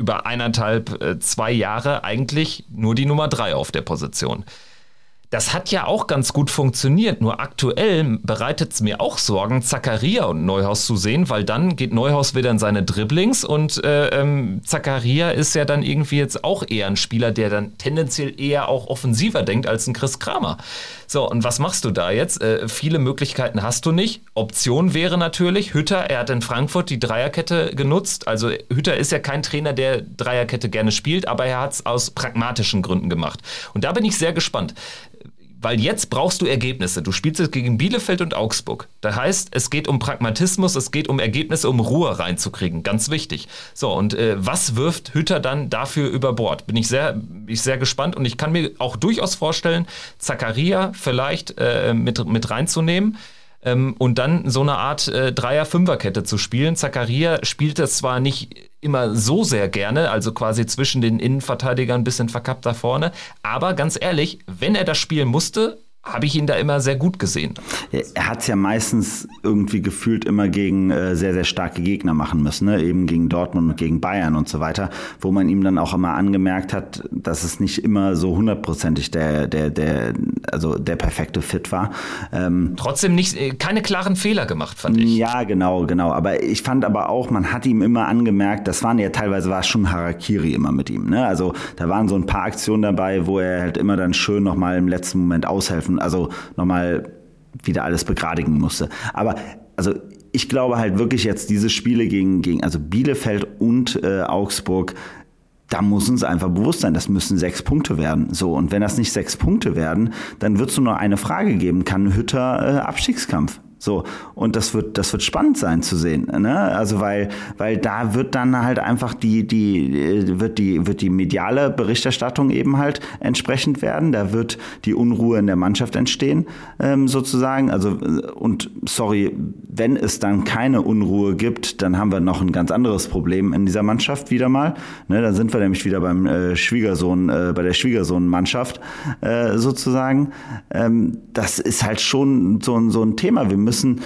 über eineinhalb, äh, zwei Jahre eigentlich nur die Nummer drei auf der Position. Das hat ja auch ganz gut funktioniert, nur aktuell bereitet es mir auch Sorgen, Zakaria und Neuhaus zu sehen, weil dann geht Neuhaus wieder in seine Dribblings und äh, ähm, Zakaria ist ja dann irgendwie jetzt auch eher ein Spieler, der dann tendenziell eher auch offensiver denkt als ein Chris Kramer. So, und was machst du da jetzt? Äh, viele Möglichkeiten hast du nicht. Option wäre natürlich, Hütter, er hat in Frankfurt die Dreierkette genutzt. Also Hütter ist ja kein Trainer, der Dreierkette gerne spielt, aber er hat es aus pragmatischen Gründen gemacht. Und da bin ich sehr gespannt weil jetzt brauchst du Ergebnisse. Du spielst jetzt gegen Bielefeld und Augsburg. Das heißt, es geht um Pragmatismus, es geht um Ergebnisse, um Ruhe reinzukriegen. Ganz wichtig. So, und äh, was wirft Hütter dann dafür über Bord? Bin ich sehr, bin ich sehr gespannt und ich kann mir auch durchaus vorstellen, Zakaria vielleicht äh, mit, mit reinzunehmen. Ähm, und dann so eine Art äh, Dreier-Fünfer-Kette zu spielen. Zakaria spielt das zwar nicht immer so sehr gerne, also quasi zwischen den Innenverteidigern ein bisschen verkappt da vorne. Aber ganz ehrlich, wenn er das spielen musste, habe ich ihn da immer sehr gut gesehen. Er hat es ja meistens irgendwie gefühlt immer gegen äh, sehr, sehr starke Gegner machen müssen, ne? eben gegen Dortmund und gegen Bayern und so weiter, wo man ihm dann auch immer angemerkt hat, dass es nicht immer so hundertprozentig der, der, der, also der perfekte Fit war. Ähm, Trotzdem nicht, äh, keine klaren Fehler gemacht, fand ich. Ja, genau, genau. Aber ich fand aber auch, man hat ihm immer angemerkt, das waren ja teilweise war es schon Harakiri immer mit ihm. Ne? Also da waren so ein paar Aktionen dabei, wo er halt immer dann schön nochmal im letzten Moment aushelfen treffen, also nochmal wieder alles begradigen musste. Aber also ich glaube halt wirklich jetzt diese Spiele gegen, gegen also Bielefeld und äh, Augsburg, da muss uns einfach bewusst sein, das müssen sechs Punkte werden. So, und wenn das nicht sechs Punkte werden, dann wird es nur noch eine Frage geben, kann Hütter äh, Abstiegskampf? So, und das wird, das wird spannend sein zu sehen, ne? Also, weil, weil da wird dann halt einfach die, die, wird die, wird die mediale Berichterstattung eben halt entsprechend werden. Da wird die Unruhe in der Mannschaft entstehen, ähm, sozusagen. Also, und sorry, wenn es dann keine Unruhe gibt, dann haben wir noch ein ganz anderes Problem in dieser Mannschaft wieder mal. Ne? Dann sind wir nämlich wieder beim äh, Schwiegersohn, äh, bei der Schwiegersohn-Mannschaft, äh, sozusagen. Ähm, das ist halt schon so, so ein Thema. Wir müssen müssen.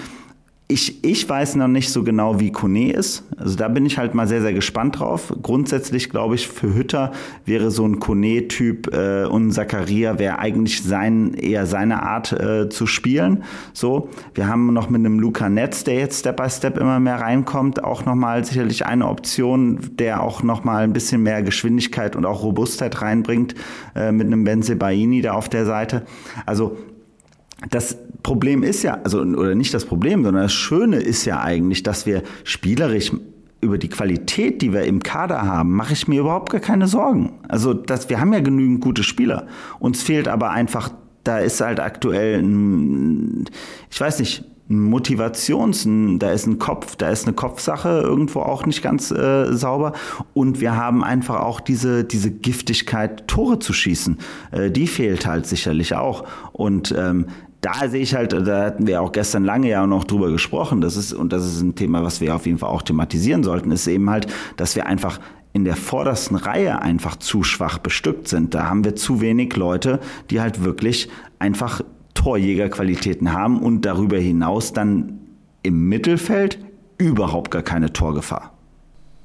Ich, ich weiß noch nicht so genau, wie Kone ist. Also da bin ich halt mal sehr, sehr gespannt drauf. Grundsätzlich glaube ich, für Hütter wäre so ein Kone-Typ äh, und Zakaria wäre eigentlich sein, eher seine Art äh, zu spielen. So, wir haben noch mit einem Luca Netz, der jetzt Step by Step immer mehr reinkommt, auch nochmal sicherlich eine Option, der auch nochmal ein bisschen mehr Geschwindigkeit und auch Robustheit reinbringt äh, mit einem Benze Baini da auf der Seite. Also das Problem ist ja, also oder nicht das Problem, sondern das Schöne ist ja eigentlich, dass wir spielerisch über die Qualität, die wir im Kader haben, mache ich mir überhaupt gar keine Sorgen. Also dass wir haben ja genügend gute Spieler. Uns fehlt aber einfach, da ist halt aktuell, ich weiß nicht, Motivations, da ist ein Kopf, da ist eine Kopfsache irgendwo auch nicht ganz äh, sauber. Und wir haben einfach auch diese, diese Giftigkeit, Tore zu schießen. Äh, die fehlt halt sicherlich auch. Und ähm, da sehe ich halt, da hatten wir auch gestern lange ja noch drüber gesprochen, das ist, und das ist ein Thema, was wir auf jeden Fall auch thematisieren sollten, ist eben halt, dass wir einfach in der vordersten Reihe einfach zu schwach bestückt sind. Da haben wir zu wenig Leute, die halt wirklich einfach Torjägerqualitäten haben und darüber hinaus dann im Mittelfeld überhaupt gar keine Torgefahr.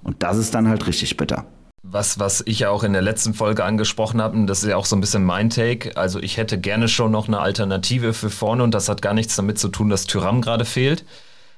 Und das ist dann halt richtig bitter. Was, was ich ja auch in der letzten Folge angesprochen habe, und das ist ja auch so ein bisschen mein Take, also ich hätte gerne schon noch eine Alternative für vorne und das hat gar nichts damit zu tun, dass Tyram gerade fehlt,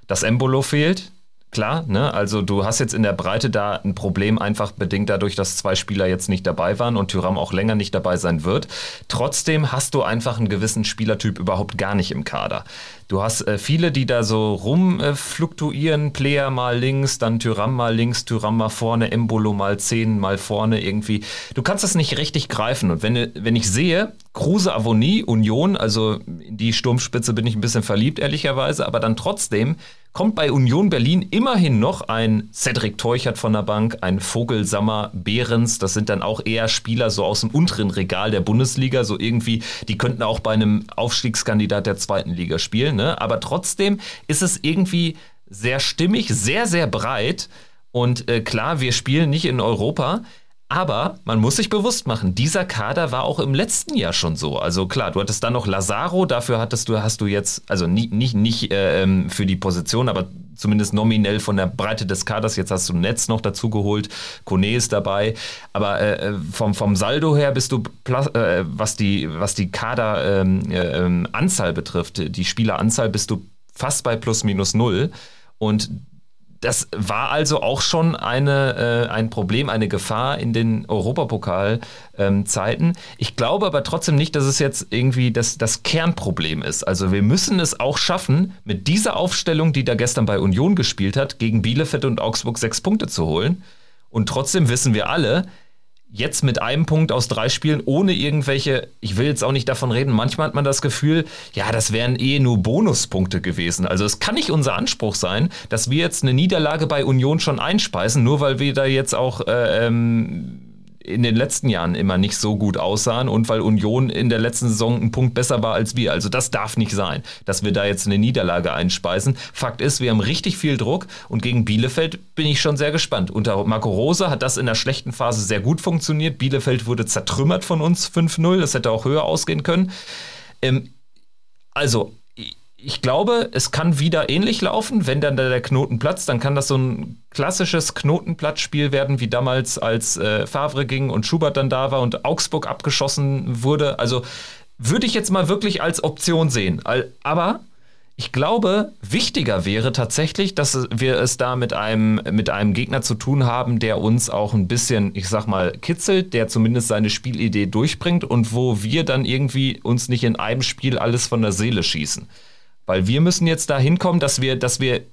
dass Embolo fehlt. Klar. Ne? Also du hast jetzt in der Breite da ein Problem, einfach bedingt dadurch, dass zwei Spieler jetzt nicht dabei waren und Tyram auch länger nicht dabei sein wird. Trotzdem hast du einfach einen gewissen Spielertyp überhaupt gar nicht im Kader. Du hast äh, viele, die da so rumfluktuieren, äh, Player mal links, dann Tyram mal links, Tyram mal vorne, Embolo mal 10 mal vorne irgendwie. Du kannst das nicht richtig greifen. Und wenn, wenn ich sehe, Kruse, Avonie, Union, also in die Sturmspitze bin ich ein bisschen verliebt, ehrlicherweise, aber dann trotzdem kommt bei Union Berlin immerhin noch ein Cedric Teuchert von der Bank, ein Vogelsammer Behrens. Das sind dann auch eher Spieler so aus dem unteren Regal der Bundesliga. So irgendwie, die könnten auch bei einem Aufstiegskandidat der zweiten Liga spielen. Ne? Aber trotzdem ist es irgendwie sehr stimmig, sehr, sehr breit. Und äh, klar, wir spielen nicht in Europa. Aber man muss sich bewusst machen, dieser Kader war auch im letzten Jahr schon so. Also klar, du hattest dann noch Lazaro, dafür hattest du, hast du jetzt, also nicht, nicht, nicht äh, ähm, für die Position, aber zumindest nominell von der Breite des Kaders. Jetzt hast du Netz noch dazu geholt, Kone ist dabei. Aber äh, äh vom, vom Saldo her bist du, äh, was die, was die Kaderanzahl ähm, äh, betrifft, die Spieleranzahl, bist du fast bei plus minus null. Und das war also auch schon eine, äh, ein Problem, eine Gefahr in den Europapokal-Zeiten. Ähm, ich glaube aber trotzdem nicht, dass es jetzt irgendwie das, das Kernproblem ist. Also wir müssen es auch schaffen, mit dieser Aufstellung, die da gestern bei Union gespielt hat, gegen Bielefeld und Augsburg sechs Punkte zu holen. Und trotzdem wissen wir alle, jetzt mit einem Punkt aus drei Spielen ohne irgendwelche, ich will jetzt auch nicht davon reden, manchmal hat man das Gefühl, ja, das wären eh nur Bonuspunkte gewesen. Also es kann nicht unser Anspruch sein, dass wir jetzt eine Niederlage bei Union schon einspeisen, nur weil wir da jetzt auch äh, ähm, in den letzten Jahren immer nicht so gut aussahen und weil Union in der letzten Saison einen Punkt besser war als wir. Also das darf nicht sein, dass wir da jetzt eine Niederlage einspeisen. Fakt ist, wir haben richtig viel Druck und gegen Bielefeld bin ich schon sehr gespannt. Unter Marco Rose hat das in der schlechten Phase sehr gut funktioniert. Bielefeld wurde zertrümmert von uns 5-0. Das hätte auch höher ausgehen können. Ähm, also ich glaube, es kann wieder ähnlich laufen. Wenn dann der Knoten platzt, dann kann das so ein klassisches Knotenplatzspiel werden, wie damals, als äh, Favre ging und Schubert dann da war und Augsburg abgeschossen wurde. Also würde ich jetzt mal wirklich als Option sehen. Aber ich glaube, wichtiger wäre tatsächlich, dass wir es da mit einem, mit einem Gegner zu tun haben, der uns auch ein bisschen, ich sag mal, kitzelt, der zumindest seine Spielidee durchbringt und wo wir dann irgendwie uns nicht in einem Spiel alles von der Seele schießen. Weil wir müssen jetzt da hinkommen, dass wir, dass wir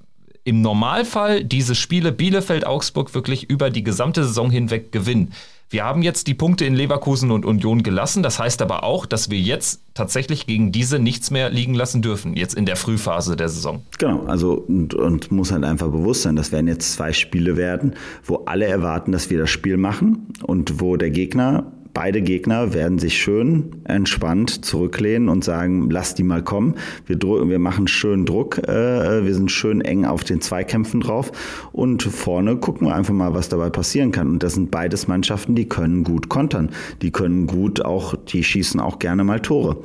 im Normalfall diese Spiele Bielefeld-Augsburg wirklich über die gesamte Saison hinweg gewinnen. Wir haben jetzt die Punkte in Leverkusen und Union gelassen. Das heißt aber auch, dass wir jetzt tatsächlich gegen diese nichts mehr liegen lassen dürfen, jetzt in der Frühphase der Saison. Genau, also und, und muss halt einfach bewusst sein, das werden jetzt zwei Spiele werden, wo alle erwarten, dass wir das Spiel machen und wo der Gegner Beide Gegner werden sich schön entspannt zurücklehnen und sagen, lass die mal kommen. Wir, wir machen schön Druck, äh, wir sind schön eng auf den Zweikämpfen drauf und vorne gucken wir einfach mal, was dabei passieren kann. Und das sind beides Mannschaften, die können gut kontern. Die können gut auch, die schießen auch gerne mal Tore.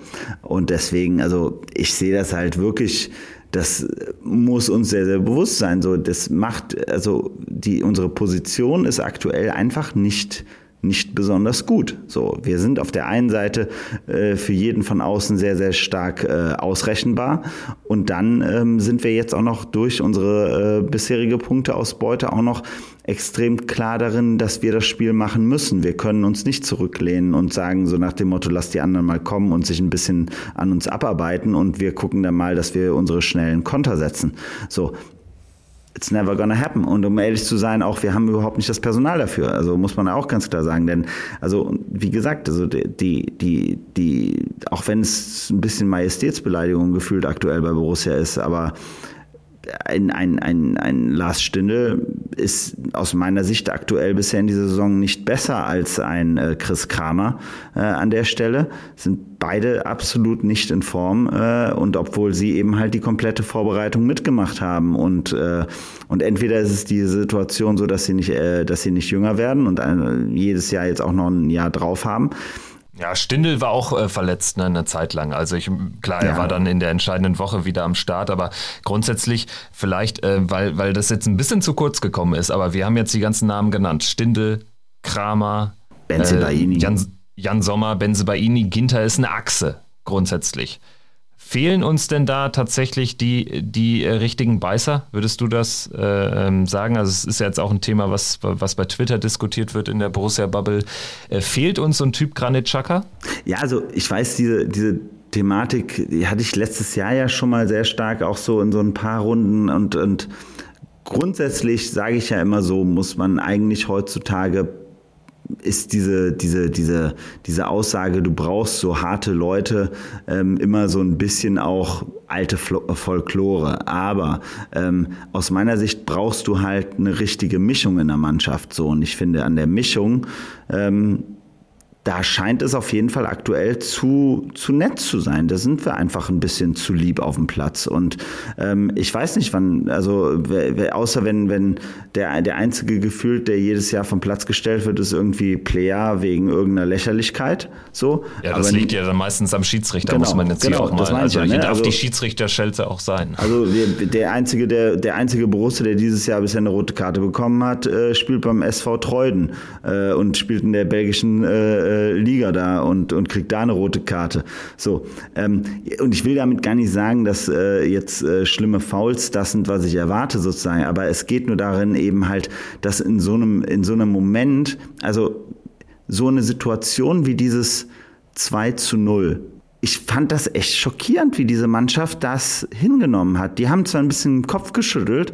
Und deswegen, also ich sehe das halt wirklich das muss uns sehr, sehr bewusst sein. So, das macht, also die, unsere Position ist aktuell einfach nicht nicht besonders gut. So, wir sind auf der einen Seite äh, für jeden von außen sehr, sehr stark äh, ausrechenbar und dann ähm, sind wir jetzt auch noch durch unsere äh, bisherige Punkteausbeute auch noch extrem klar darin, dass wir das Spiel machen müssen. Wir können uns nicht zurücklehnen und sagen so nach dem Motto, lass die anderen mal kommen und sich ein bisschen an uns abarbeiten und wir gucken dann mal, dass wir unsere schnellen Konter setzen. So, it's never gonna happen. Und um ehrlich zu sein, auch wir haben überhaupt nicht das Personal dafür. Also muss man auch ganz klar sagen. Denn, also, wie gesagt, also die, die, die, auch wenn es ein bisschen Majestätsbeleidigung gefühlt aktuell bei Borussia ist, aber ein, ein, ein, ein Lars Stindl ist aus meiner Sicht aktuell bisher in dieser Saison nicht besser als ein äh, Chris Kramer äh, an der Stelle. Sind beide absolut nicht in Form äh, und obwohl sie eben halt die komplette Vorbereitung mitgemacht haben und äh, und entweder ist es die Situation so, dass sie nicht, äh, dass sie nicht jünger werden und äh, jedes Jahr jetzt auch noch ein Jahr drauf haben ja, Stindel war auch äh, verletzt ne, eine Zeit lang. Also ich, klar, er war dann in der entscheidenden Woche wieder am Start, aber grundsätzlich vielleicht, äh, weil, weil das jetzt ein bisschen zu kurz gekommen ist, aber wir haben jetzt die ganzen Namen genannt. Stindel, Kramer, Benzebaini. Äh, Jan, Jan Sommer, Benzebaini, Ginter ist eine Achse, grundsätzlich. Fehlen uns denn da tatsächlich die, die äh, richtigen Beißer? Würdest du das äh, ähm, sagen? Also es ist ja jetzt auch ein Thema, was, was bei Twitter diskutiert wird in der Borussia-Bubble. Äh, fehlt uns so ein Typ Granit Xhaka? Ja, also ich weiß, diese, diese Thematik, die hatte ich letztes Jahr ja schon mal sehr stark, auch so in so ein paar Runden und, und grundsätzlich sage ich ja immer so, muss man eigentlich heutzutage ist diese, diese, diese, diese Aussage, du brauchst so harte Leute, ähm, immer so ein bisschen auch alte Folklore. Aber ähm, aus meiner Sicht brauchst du halt eine richtige Mischung in der Mannschaft. So. Und ich finde, an der Mischung ähm, da scheint es auf jeden Fall aktuell zu, zu nett zu sein. Da sind wir einfach ein bisschen zu lieb auf dem Platz. Und ähm, ich weiß nicht, wann, also außer wenn, wenn der, der einzige gefühlt, der jedes Jahr vom Platz gestellt wird, ist irgendwie Player wegen irgendeiner Lächerlichkeit. So. Ja, das Aber liegt ja dann meistens am Schiedsrichter, genau, muss man jetzt genau, hier auch mal. Also ja, ne? darf also, die Schiedsrichterschelte auch sein. Also der, der einzige, der, der einzige Borussia, der dieses Jahr bisher eine rote Karte bekommen hat, äh, spielt beim SV Treuden äh, und spielt in der belgischen äh, äh, Liga da und, und kriegt da eine rote Karte. So. Ähm, und ich will damit gar nicht sagen, dass äh, jetzt äh, schlimme Fouls das sind, was ich erwarte sozusagen. Aber es geht nur darin eben halt, dass in so einem, in so einem Moment, also so eine Situation wie dieses 2 zu 0, ich fand das echt schockierend, wie diese Mannschaft das hingenommen hat. Die haben zwar ein bisschen den Kopf geschüttelt,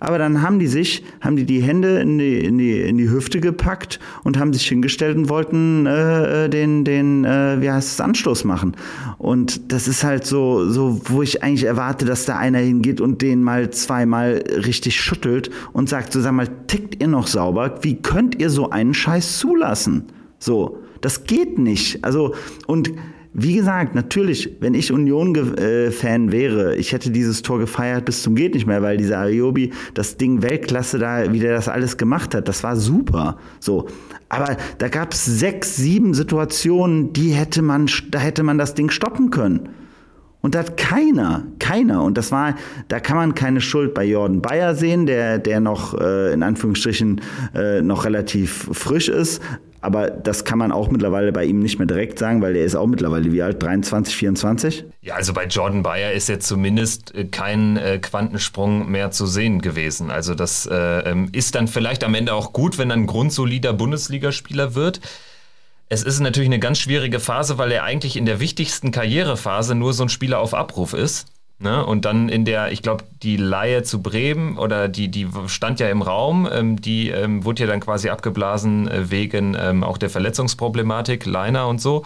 aber dann haben die sich, haben die die Hände in die, in die, in die Hüfte gepackt und haben sich hingestellt und wollten äh, äh, den, den äh, wie heißt es, Anstoß machen. Und das ist halt so, so, wo ich eigentlich erwarte, dass da einer hingeht und den mal zweimal richtig schüttelt und sagt, so sag mal, tickt ihr noch sauber? Wie könnt ihr so einen Scheiß zulassen? So, das geht nicht. Also, und wie gesagt, natürlich, wenn ich Union-Fan wäre, ich hätte dieses Tor gefeiert bis zum geht nicht mehr, weil dieser Ariobi das Ding Weltklasse da, wie der das alles gemacht hat, das war super. So. Aber da gab es sechs, sieben Situationen, die hätte man, da hätte man das Ding stoppen können. Und da hat keiner, keiner, und das war, da kann man keine Schuld bei Jordan Bayer sehen, der, der noch äh, in Anführungsstrichen äh, noch relativ frisch ist, aber das kann man auch mittlerweile bei ihm nicht mehr direkt sagen, weil er ist auch mittlerweile wie alt? 23, 24? Ja, also bei Jordan Bayer ist jetzt zumindest äh, kein äh, Quantensprung mehr zu sehen gewesen. Also das äh, ähm, ist dann vielleicht am Ende auch gut, wenn er ein grundsolider Bundesligaspieler wird. Es ist natürlich eine ganz schwierige Phase, weil er eigentlich in der wichtigsten Karrierephase nur so ein Spieler auf Abruf ist. Ne? Und dann in der, ich glaube, die Laie zu Bremen oder die, die stand ja im Raum, ähm, die ähm, wurde ja dann quasi abgeblasen äh, wegen ähm, auch der Verletzungsproblematik, Leiner und so.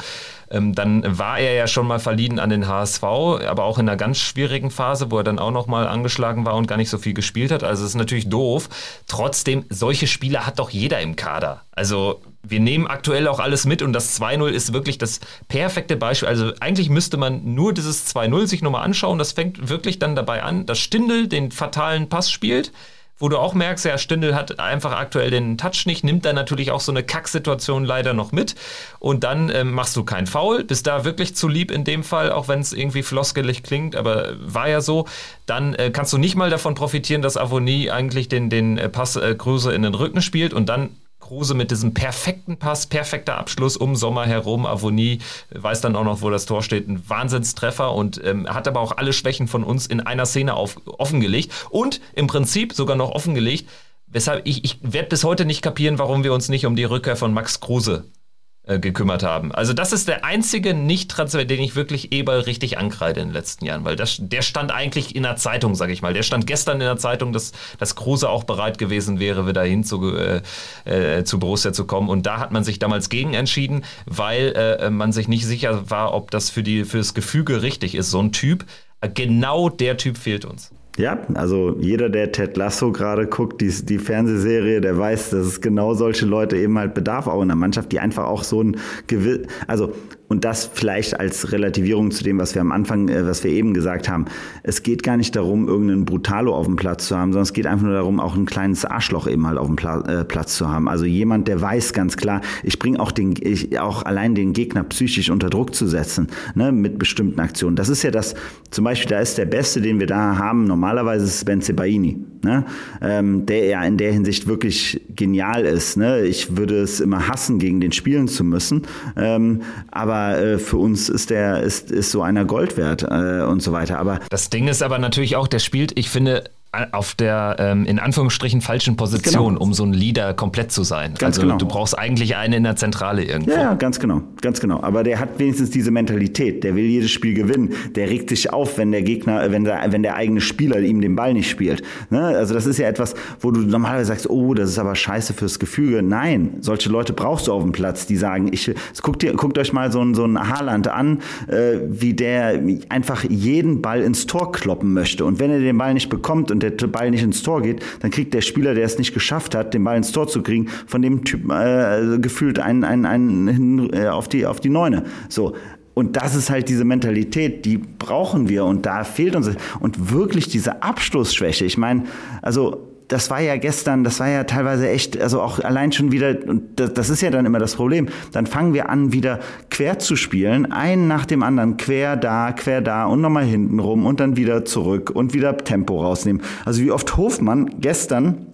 Ähm, dann war er ja schon mal verliehen an den HSV, aber auch in einer ganz schwierigen Phase, wo er dann auch nochmal angeschlagen war und gar nicht so viel gespielt hat. Also es ist natürlich doof. Trotzdem, solche Spieler hat doch jeder im Kader. Also wir nehmen aktuell auch alles mit und das 2-0 ist wirklich das perfekte Beispiel. Also eigentlich müsste man nur dieses 2-0 sich nochmal anschauen. Das fängt wirklich dann dabei an, dass Stindl den fatalen Pass spielt, wo du auch merkst, ja, Stindl hat einfach aktuell den Touch nicht, nimmt dann natürlich auch so eine Kacksituation leider noch mit und dann ähm, machst du keinen Foul, bist da wirklich zu lieb in dem Fall, auch wenn es irgendwie floskelig klingt, aber war ja so. Dann äh, kannst du nicht mal davon profitieren, dass Avonie eigentlich den, den äh, Pass äh, in den Rücken spielt und dann Kruse mit diesem perfekten Pass, perfekter Abschluss um Sommer herum. Avonie weiß dann auch noch, wo das Tor steht. Ein Wahnsinnstreffer und ähm, hat aber auch alle Schwächen von uns in einer Szene auf, offengelegt und im Prinzip sogar noch offengelegt, weshalb ich, ich werde bis heute nicht kapieren, warum wir uns nicht um die Rückkehr von Max Kruse äh, gekümmert haben. Also das ist der einzige Nicht-Transfer, den ich wirklich Eberl richtig ankreide in den letzten Jahren, weil das, der stand eigentlich in der Zeitung, sag ich mal. Der stand gestern in der Zeitung, dass, dass Kruse auch bereit gewesen wäre, wieder hin zu, äh, äh, zu Borussia zu kommen. Und da hat man sich damals gegen entschieden, weil äh, man sich nicht sicher war, ob das für, die, für das Gefüge richtig ist. So ein Typ, äh, genau der Typ fehlt uns. Ja, also jeder, der Ted Lasso gerade guckt, die, die Fernsehserie, der weiß, dass es genau solche Leute eben halt bedarf, auch in der Mannschaft, die einfach auch so ein gewiss, also und das vielleicht als Relativierung zu dem, was wir am Anfang, äh, was wir eben gesagt haben. Es geht gar nicht darum, irgendeinen Brutalo auf dem Platz zu haben, sondern es geht einfach nur darum, auch ein kleines Arschloch eben halt auf dem Pla äh, Platz zu haben. Also jemand, der weiß ganz klar, ich bringe auch den, ich, auch allein den Gegner psychisch unter Druck zu setzen, ne, mit bestimmten Aktionen. Das ist ja das, zum Beispiel, da ist der Beste, den wir da haben, normalerweise ist Benze Baini. ne? ähm, der ja in der Hinsicht wirklich genial ist. Ne? Ich würde es immer hassen, gegen den spielen zu müssen, ähm, aber äh, für uns ist der ist, ist so einer Gold wert äh, und so weiter. Aber das Ding ist aber natürlich auch, der spielt, ich finde, auf der ähm, in Anführungsstrichen falschen Position, genau. um so ein Leader komplett zu sein. Ganz also genau. du brauchst eigentlich einen in der Zentrale irgendwo. Ja, ganz genau, ganz genau. Aber der hat wenigstens diese Mentalität. Der will jedes Spiel gewinnen. Der regt sich auf, wenn der Gegner, wenn der, wenn der eigene Spieler ihm den Ball nicht spielt. Ne? Also das ist ja etwas, wo du normalerweise sagst, oh, das ist aber scheiße fürs Gefüge. Nein, solche Leute brauchst du auf dem Platz, die sagen, ich guckt dir, guckt euch mal so ein so ein Haaland an, äh, wie der einfach jeden Ball ins Tor kloppen möchte. Und wenn er den Ball nicht bekommt und der Ball nicht ins Tor geht, dann kriegt der Spieler, der es nicht geschafft hat, den Ball ins Tor zu kriegen, von dem Typ äh, gefühlt einen, einen, einen hin, äh, auf, die, auf die Neune. So. Und das ist halt diese Mentalität, die brauchen wir und da fehlt uns. Und wirklich diese Abstoßschwäche. Ich meine, also das war ja gestern, das war ja teilweise echt, also auch allein schon wieder, und das, das, ist ja dann immer das Problem, dann fangen wir an, wieder quer zu spielen, einen nach dem anderen, quer da, quer da und nochmal hinten rum und dann wieder zurück und wieder Tempo rausnehmen. Also wie oft Hofmann gestern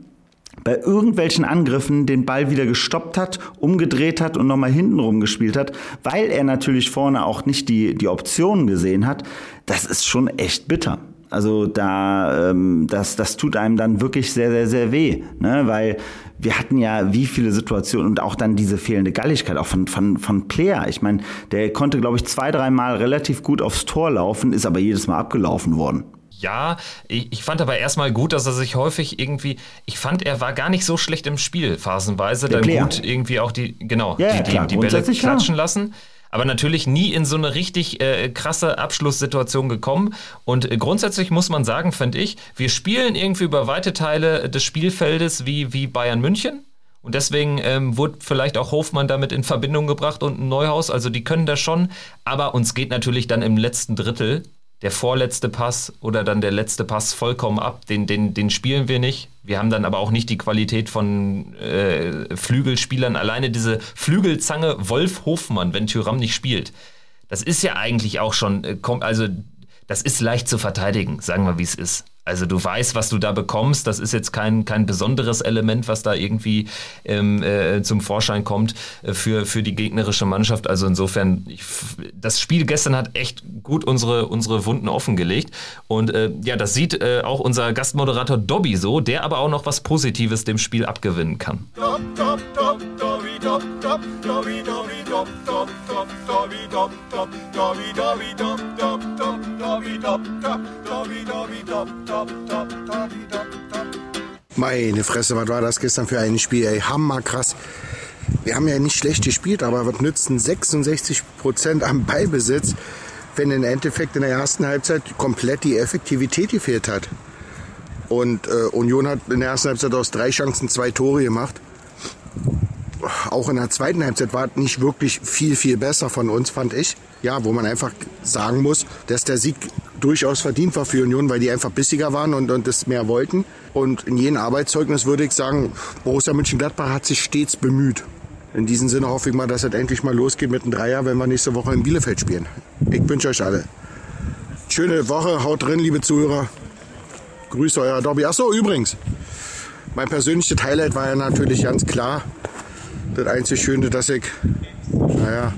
bei irgendwelchen Angriffen den Ball wieder gestoppt hat, umgedreht hat und nochmal hinten rum gespielt hat, weil er natürlich vorne auch nicht die, die Optionen gesehen hat, das ist schon echt bitter. Also da, ähm, das, das tut einem dann wirklich sehr, sehr, sehr weh, ne? weil wir hatten ja wie viele Situationen und auch dann diese fehlende Galligkeit, auch von, von, von Player. Ich meine, der konnte, glaube ich, zwei, dreimal relativ gut aufs Tor laufen, ist aber jedes Mal abgelaufen worden. Ja, ich, ich, fand aber erstmal gut, dass er sich häufig irgendwie, ich fand, er war gar nicht so schlecht im Spiel, phasenweise, Der dann Player. gut irgendwie auch die, genau, ja, die, die, klar, die Bälle klatschen ja. lassen aber natürlich nie in so eine richtig äh, krasse Abschlusssituation gekommen. Und äh, grundsätzlich muss man sagen, finde ich, wir spielen irgendwie über weite Teile des Spielfeldes wie, wie Bayern München. Und deswegen ähm, wurde vielleicht auch Hofmann damit in Verbindung gebracht und ein Neuhaus. Also die können das schon. Aber uns geht natürlich dann im letzten Drittel der vorletzte Pass oder dann der letzte Pass vollkommen ab. Den, den, den spielen wir nicht. Wir haben dann aber auch nicht die Qualität von äh, Flügelspielern. Alleine diese Flügelzange Wolf Hofmann, wenn Tyram nicht spielt. Das ist ja eigentlich auch schon, äh, also das ist leicht zu verteidigen, sagen wir, wie es ist. Also du weißt, was du da bekommst. Das ist jetzt kein, kein besonderes Element, was da irgendwie ähm, äh, zum Vorschein kommt äh, für, für die gegnerische Mannschaft. Also insofern, ich, das Spiel gestern hat echt gut unsere, unsere Wunden offengelegt. Und äh, ja, das sieht äh, auch unser Gastmoderator Dobby so, der aber auch noch was Positives dem Spiel abgewinnen kann. Dob, dob, dob, Dobby, dob, dob, Dobby, Dobby, dob, dob, dob, Dobby, dob, dob, Dobby, Dobby, dob, dob, dob, Meine Fresse, was war das gestern für ein Spiel, ey? Hammerkrass. Wir haben ja nicht schlecht gespielt, aber was nützen 66 Prozent am Ballbesitz, wenn im Endeffekt in der ersten Halbzeit komplett die Effektivität gefehlt hat. Und äh, Union hat in der ersten Halbzeit aus drei Chancen zwei Tore gemacht. Auch in der zweiten Halbzeit war es nicht wirklich viel, viel besser von uns, fand ich. Ja, wo man einfach sagen muss, dass der Sieg durchaus verdient war für Union, weil die einfach bissiger waren und, und das mehr wollten. Und in jedem Arbeitszeugnis würde ich sagen, Borussia Mönchengladbach hat sich stets bemüht. In diesem Sinne hoffe ich mal, dass es endlich mal losgeht mit einem Dreier, wenn wir nächste Woche in Bielefeld spielen. Ich wünsche euch alle. Schöne Woche, haut drin, liebe Zuhörer. Grüße euer Dobby. Achso, übrigens, mein persönliches Highlight war ja natürlich ganz klar das einzig Schöne, dass ich, naja,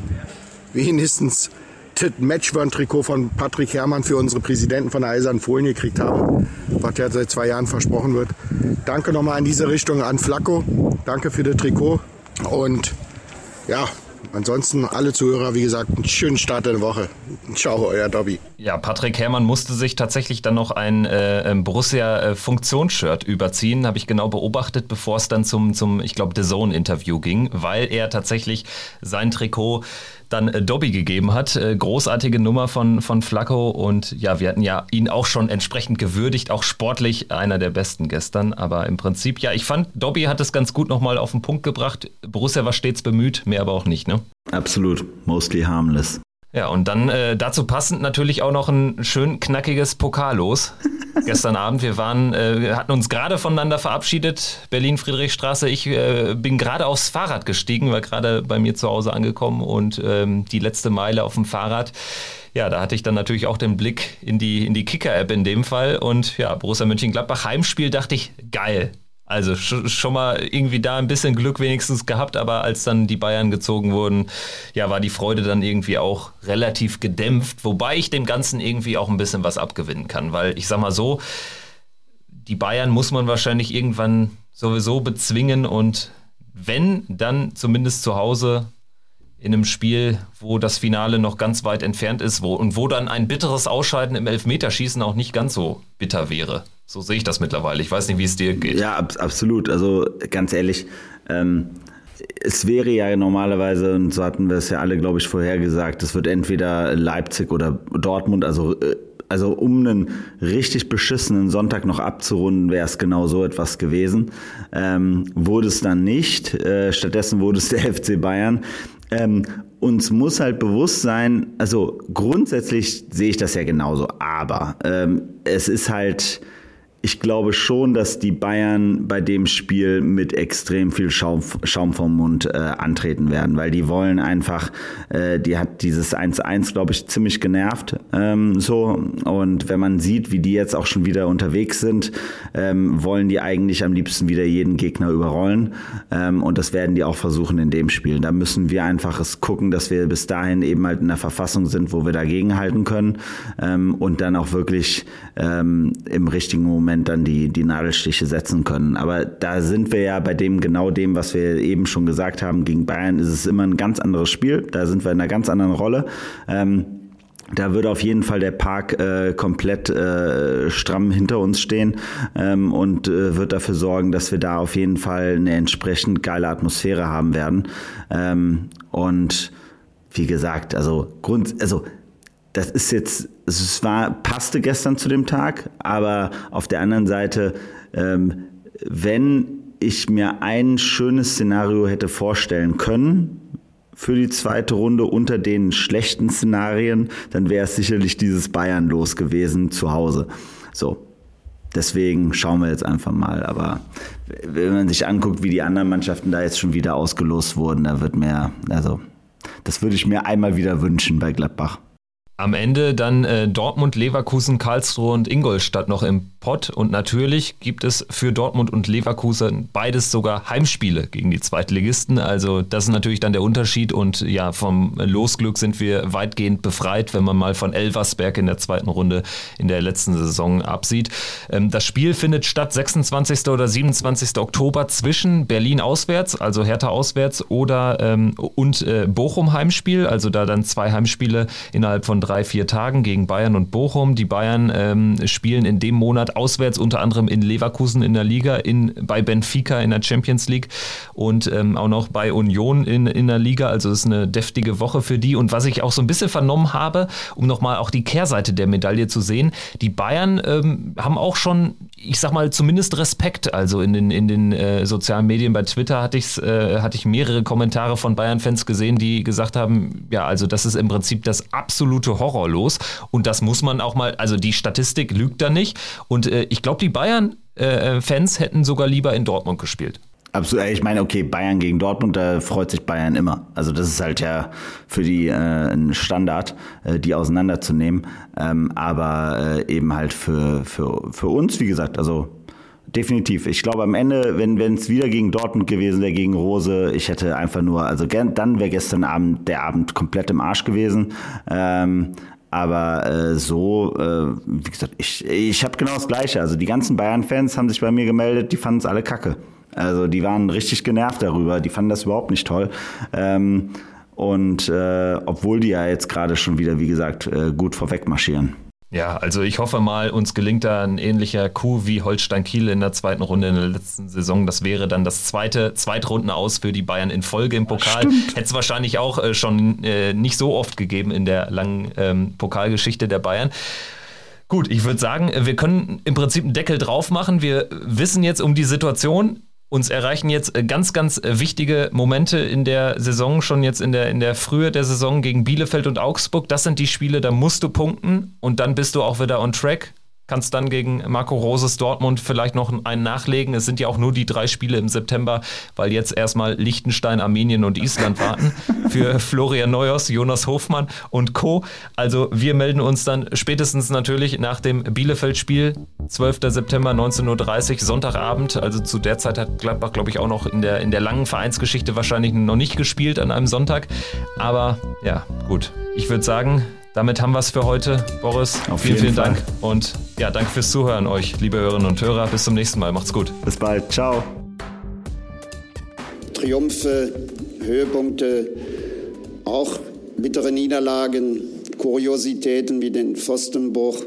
wenigstens das Matchburn-Trikot von Patrick Herrmann für unsere Präsidenten von der Eisernen Folien gekriegt habe, was ja seit zwei Jahren versprochen wird. Danke nochmal in diese Richtung an Flacco. Danke für das Trikot. Und ja, Ansonsten alle Zuhörer, wie gesagt, einen schönen Start in der Woche. Ciao, euer Dobby. Ja, Patrick Herrmann musste sich tatsächlich dann noch ein äh, Borussia-Funktionsshirt überziehen, habe ich genau beobachtet, bevor es dann zum, zum ich glaube, The Zone-Interview ging, weil er tatsächlich sein Trikot dann äh, Dobby gegeben hat. Äh, großartige Nummer von, von Flacco und ja, wir hatten ja ihn auch schon entsprechend gewürdigt, auch sportlich einer der besten gestern. Aber im Prinzip, ja, ich fand, Dobby hat es ganz gut nochmal auf den Punkt gebracht. Borussia war stets bemüht, mehr aber auch nicht, ne? Absolut, mostly harmless. Ja, und dann äh, dazu passend natürlich auch noch ein schön knackiges Pokal los. (laughs) Gestern Abend, wir waren, äh, hatten uns gerade voneinander verabschiedet, Berlin-Friedrichstraße. Ich äh, bin gerade aufs Fahrrad gestiegen, war gerade bei mir zu Hause angekommen und ähm, die letzte Meile auf dem Fahrrad. Ja, da hatte ich dann natürlich auch den Blick in die, in die Kicker-App in dem Fall. Und ja, Borussia Mönchengladbach Heimspiel dachte ich, geil, also schon mal irgendwie da ein bisschen Glück wenigstens gehabt, aber als dann die Bayern gezogen wurden, ja, war die Freude dann irgendwie auch relativ gedämpft, wobei ich dem Ganzen irgendwie auch ein bisschen was abgewinnen kann, weil ich sag mal so, die Bayern muss man wahrscheinlich irgendwann sowieso bezwingen und wenn, dann zumindest zu Hause in einem Spiel, wo das Finale noch ganz weit entfernt ist wo, und wo dann ein bitteres Ausscheiden im Elfmeterschießen auch nicht ganz so bitter wäre. So sehe ich das mittlerweile. Ich weiß nicht, wie es dir geht. Ja, ab, absolut. Also ganz ehrlich, ähm, es wäre ja normalerweise, und so hatten wir es ja alle, glaube ich, vorhergesagt, es wird entweder Leipzig oder Dortmund, also äh, also um einen richtig beschissenen Sonntag noch abzurunden, wäre es genau so etwas gewesen. Ähm, wurde es dann nicht. Äh, stattdessen wurde es der (laughs) FC Bayern. Ähm, uns muss halt bewusst sein, also grundsätzlich sehe ich das ja genauso, aber ähm, es ist halt ich glaube schon, dass die Bayern bei dem Spiel mit extrem viel Schaum, Schaum vom Mund äh, antreten werden, weil die wollen einfach, äh, die hat dieses 1-1, glaube ich, ziemlich genervt. Ähm, so. Und wenn man sieht, wie die jetzt auch schon wieder unterwegs sind, ähm, wollen die eigentlich am liebsten wieder jeden Gegner überrollen. Ähm, und das werden die auch versuchen in dem Spiel. Da müssen wir einfach es gucken, dass wir bis dahin eben halt in der Verfassung sind, wo wir dagegen halten können ähm, und dann auch wirklich ähm, im richtigen Moment Moment dann die, die Nadelstiche setzen können. Aber da sind wir ja bei dem genau dem, was wir eben schon gesagt haben. Gegen Bayern ist es immer ein ganz anderes Spiel. Da sind wir in einer ganz anderen Rolle. Ähm, da würde auf jeden Fall der Park äh, komplett äh, stramm hinter uns stehen ähm, und äh, wird dafür sorgen, dass wir da auf jeden Fall eine entsprechend geile Atmosphäre haben werden. Ähm, und wie gesagt, also Grund, also das ist jetzt, es war, passte gestern zu dem Tag, aber auf der anderen Seite, ähm, wenn ich mir ein schönes Szenario hätte vorstellen können für die zweite Runde unter den schlechten Szenarien, dann wäre es sicherlich dieses Bayern los gewesen zu Hause. So. Deswegen schauen wir jetzt einfach mal. Aber wenn man sich anguckt, wie die anderen Mannschaften da jetzt schon wieder ausgelost wurden, da wird mehr, also, das würde ich mir einmal wieder wünschen bei Gladbach. Am Ende dann äh, Dortmund, Leverkusen, Karlsruhe und Ingolstadt noch im Pott. Und natürlich gibt es für Dortmund und Leverkusen beides sogar Heimspiele gegen die Zweitligisten. Also das ist natürlich dann der Unterschied. Und ja, vom Losglück sind wir weitgehend befreit, wenn man mal von Elversberg in der zweiten Runde in der letzten Saison absieht. Ähm, das Spiel findet statt 26. oder 27. Oktober zwischen Berlin auswärts, also Hertha auswärts, oder ähm, und äh, Bochum Heimspiel. Also da dann zwei Heimspiele innerhalb von drei drei, vier Tagen gegen Bayern und Bochum. Die Bayern ähm, spielen in dem Monat auswärts unter anderem in Leverkusen in der Liga, in, bei Benfica in der Champions League und ähm, auch noch bei Union in, in der Liga. Also es ist eine deftige Woche für die. Und was ich auch so ein bisschen vernommen habe, um nochmal auch die Kehrseite der Medaille zu sehen, die Bayern ähm, haben auch schon, ich sag mal, zumindest Respekt. Also in den, in den äh, sozialen Medien bei Twitter hatte, ich's, äh, hatte ich mehrere Kommentare von Bayern-Fans gesehen, die gesagt haben, ja, also das ist im Prinzip das absolute Horror los. Und das muss man auch mal, also die Statistik lügt da nicht. Und äh, ich glaube, die Bayern-Fans äh, hätten sogar lieber in Dortmund gespielt. Absolut. Ich meine, okay, Bayern gegen Dortmund, da freut sich Bayern immer. Also das ist halt ja für die äh, ein Standard, äh, die auseinanderzunehmen. Ähm, aber äh, eben halt für, für, für uns, wie gesagt, also definitiv. Ich glaube am Ende, wenn es wieder gegen Dortmund gewesen wäre, gegen Rose, ich hätte einfach nur, also dann wäre gestern Abend der Abend komplett im Arsch gewesen. Ähm, aber äh, so, äh, wie gesagt, ich, ich habe genau das Gleiche. Also die ganzen Bayern-Fans haben sich bei mir gemeldet, die fanden es alle kacke. Also die waren richtig genervt darüber, die fanden das überhaupt nicht toll. Ähm, und äh, obwohl die ja jetzt gerade schon wieder, wie gesagt, äh, gut vorweg marschieren. Ja, also ich hoffe mal, uns gelingt da ein ähnlicher Coup wie Holstein Kiel in der zweiten Runde in der letzten Saison. Das wäre dann das zweite Zweitrunden aus für die Bayern in Folge im Pokal. Hätte es wahrscheinlich auch äh, schon äh, nicht so oft gegeben in der langen ähm, Pokalgeschichte der Bayern. Gut, ich würde sagen, wir können im Prinzip einen Deckel drauf machen. Wir wissen jetzt um die Situation Uns erreichen jetzt äh, ganz, ganz äh, wichtige Momente in der Saison, schon jetzt in der, in der Frühe der Saison gegen Bielefeld und Augsburg. Das sind die Spiele, da musst du punkten und dann bist du auch wieder on track kannst dann gegen Marco Roses Dortmund vielleicht noch einen nachlegen. Es sind ja auch nur die drei Spiele im September, weil jetzt erstmal Liechtenstein, Armenien und Island warten (laughs) für Florian Neuers, Jonas Hofmann und Co. Also wir melden uns dann spätestens natürlich nach dem Bielefeld-Spiel, 12. September 19.30 Uhr, Sonntagabend. Also zu der Zeit hat Gladbach, glaube ich, auch noch in der, in der langen Vereinsgeschichte wahrscheinlich noch nicht gespielt an einem Sonntag. Aber ja, gut. Ich würde sagen, damit haben wir es für heute, Boris. Auf vielen, vielen Fall. Dank. Und ja, danke fürs Zuhören euch, liebe Hörerinnen und Hörer. Bis zum nächsten Mal. Macht's gut. Bis bald. Ciao. Triumphe, Höhepunkte, auch bittere Niederlagen, Kuriositäten wie den Pfostenbruch.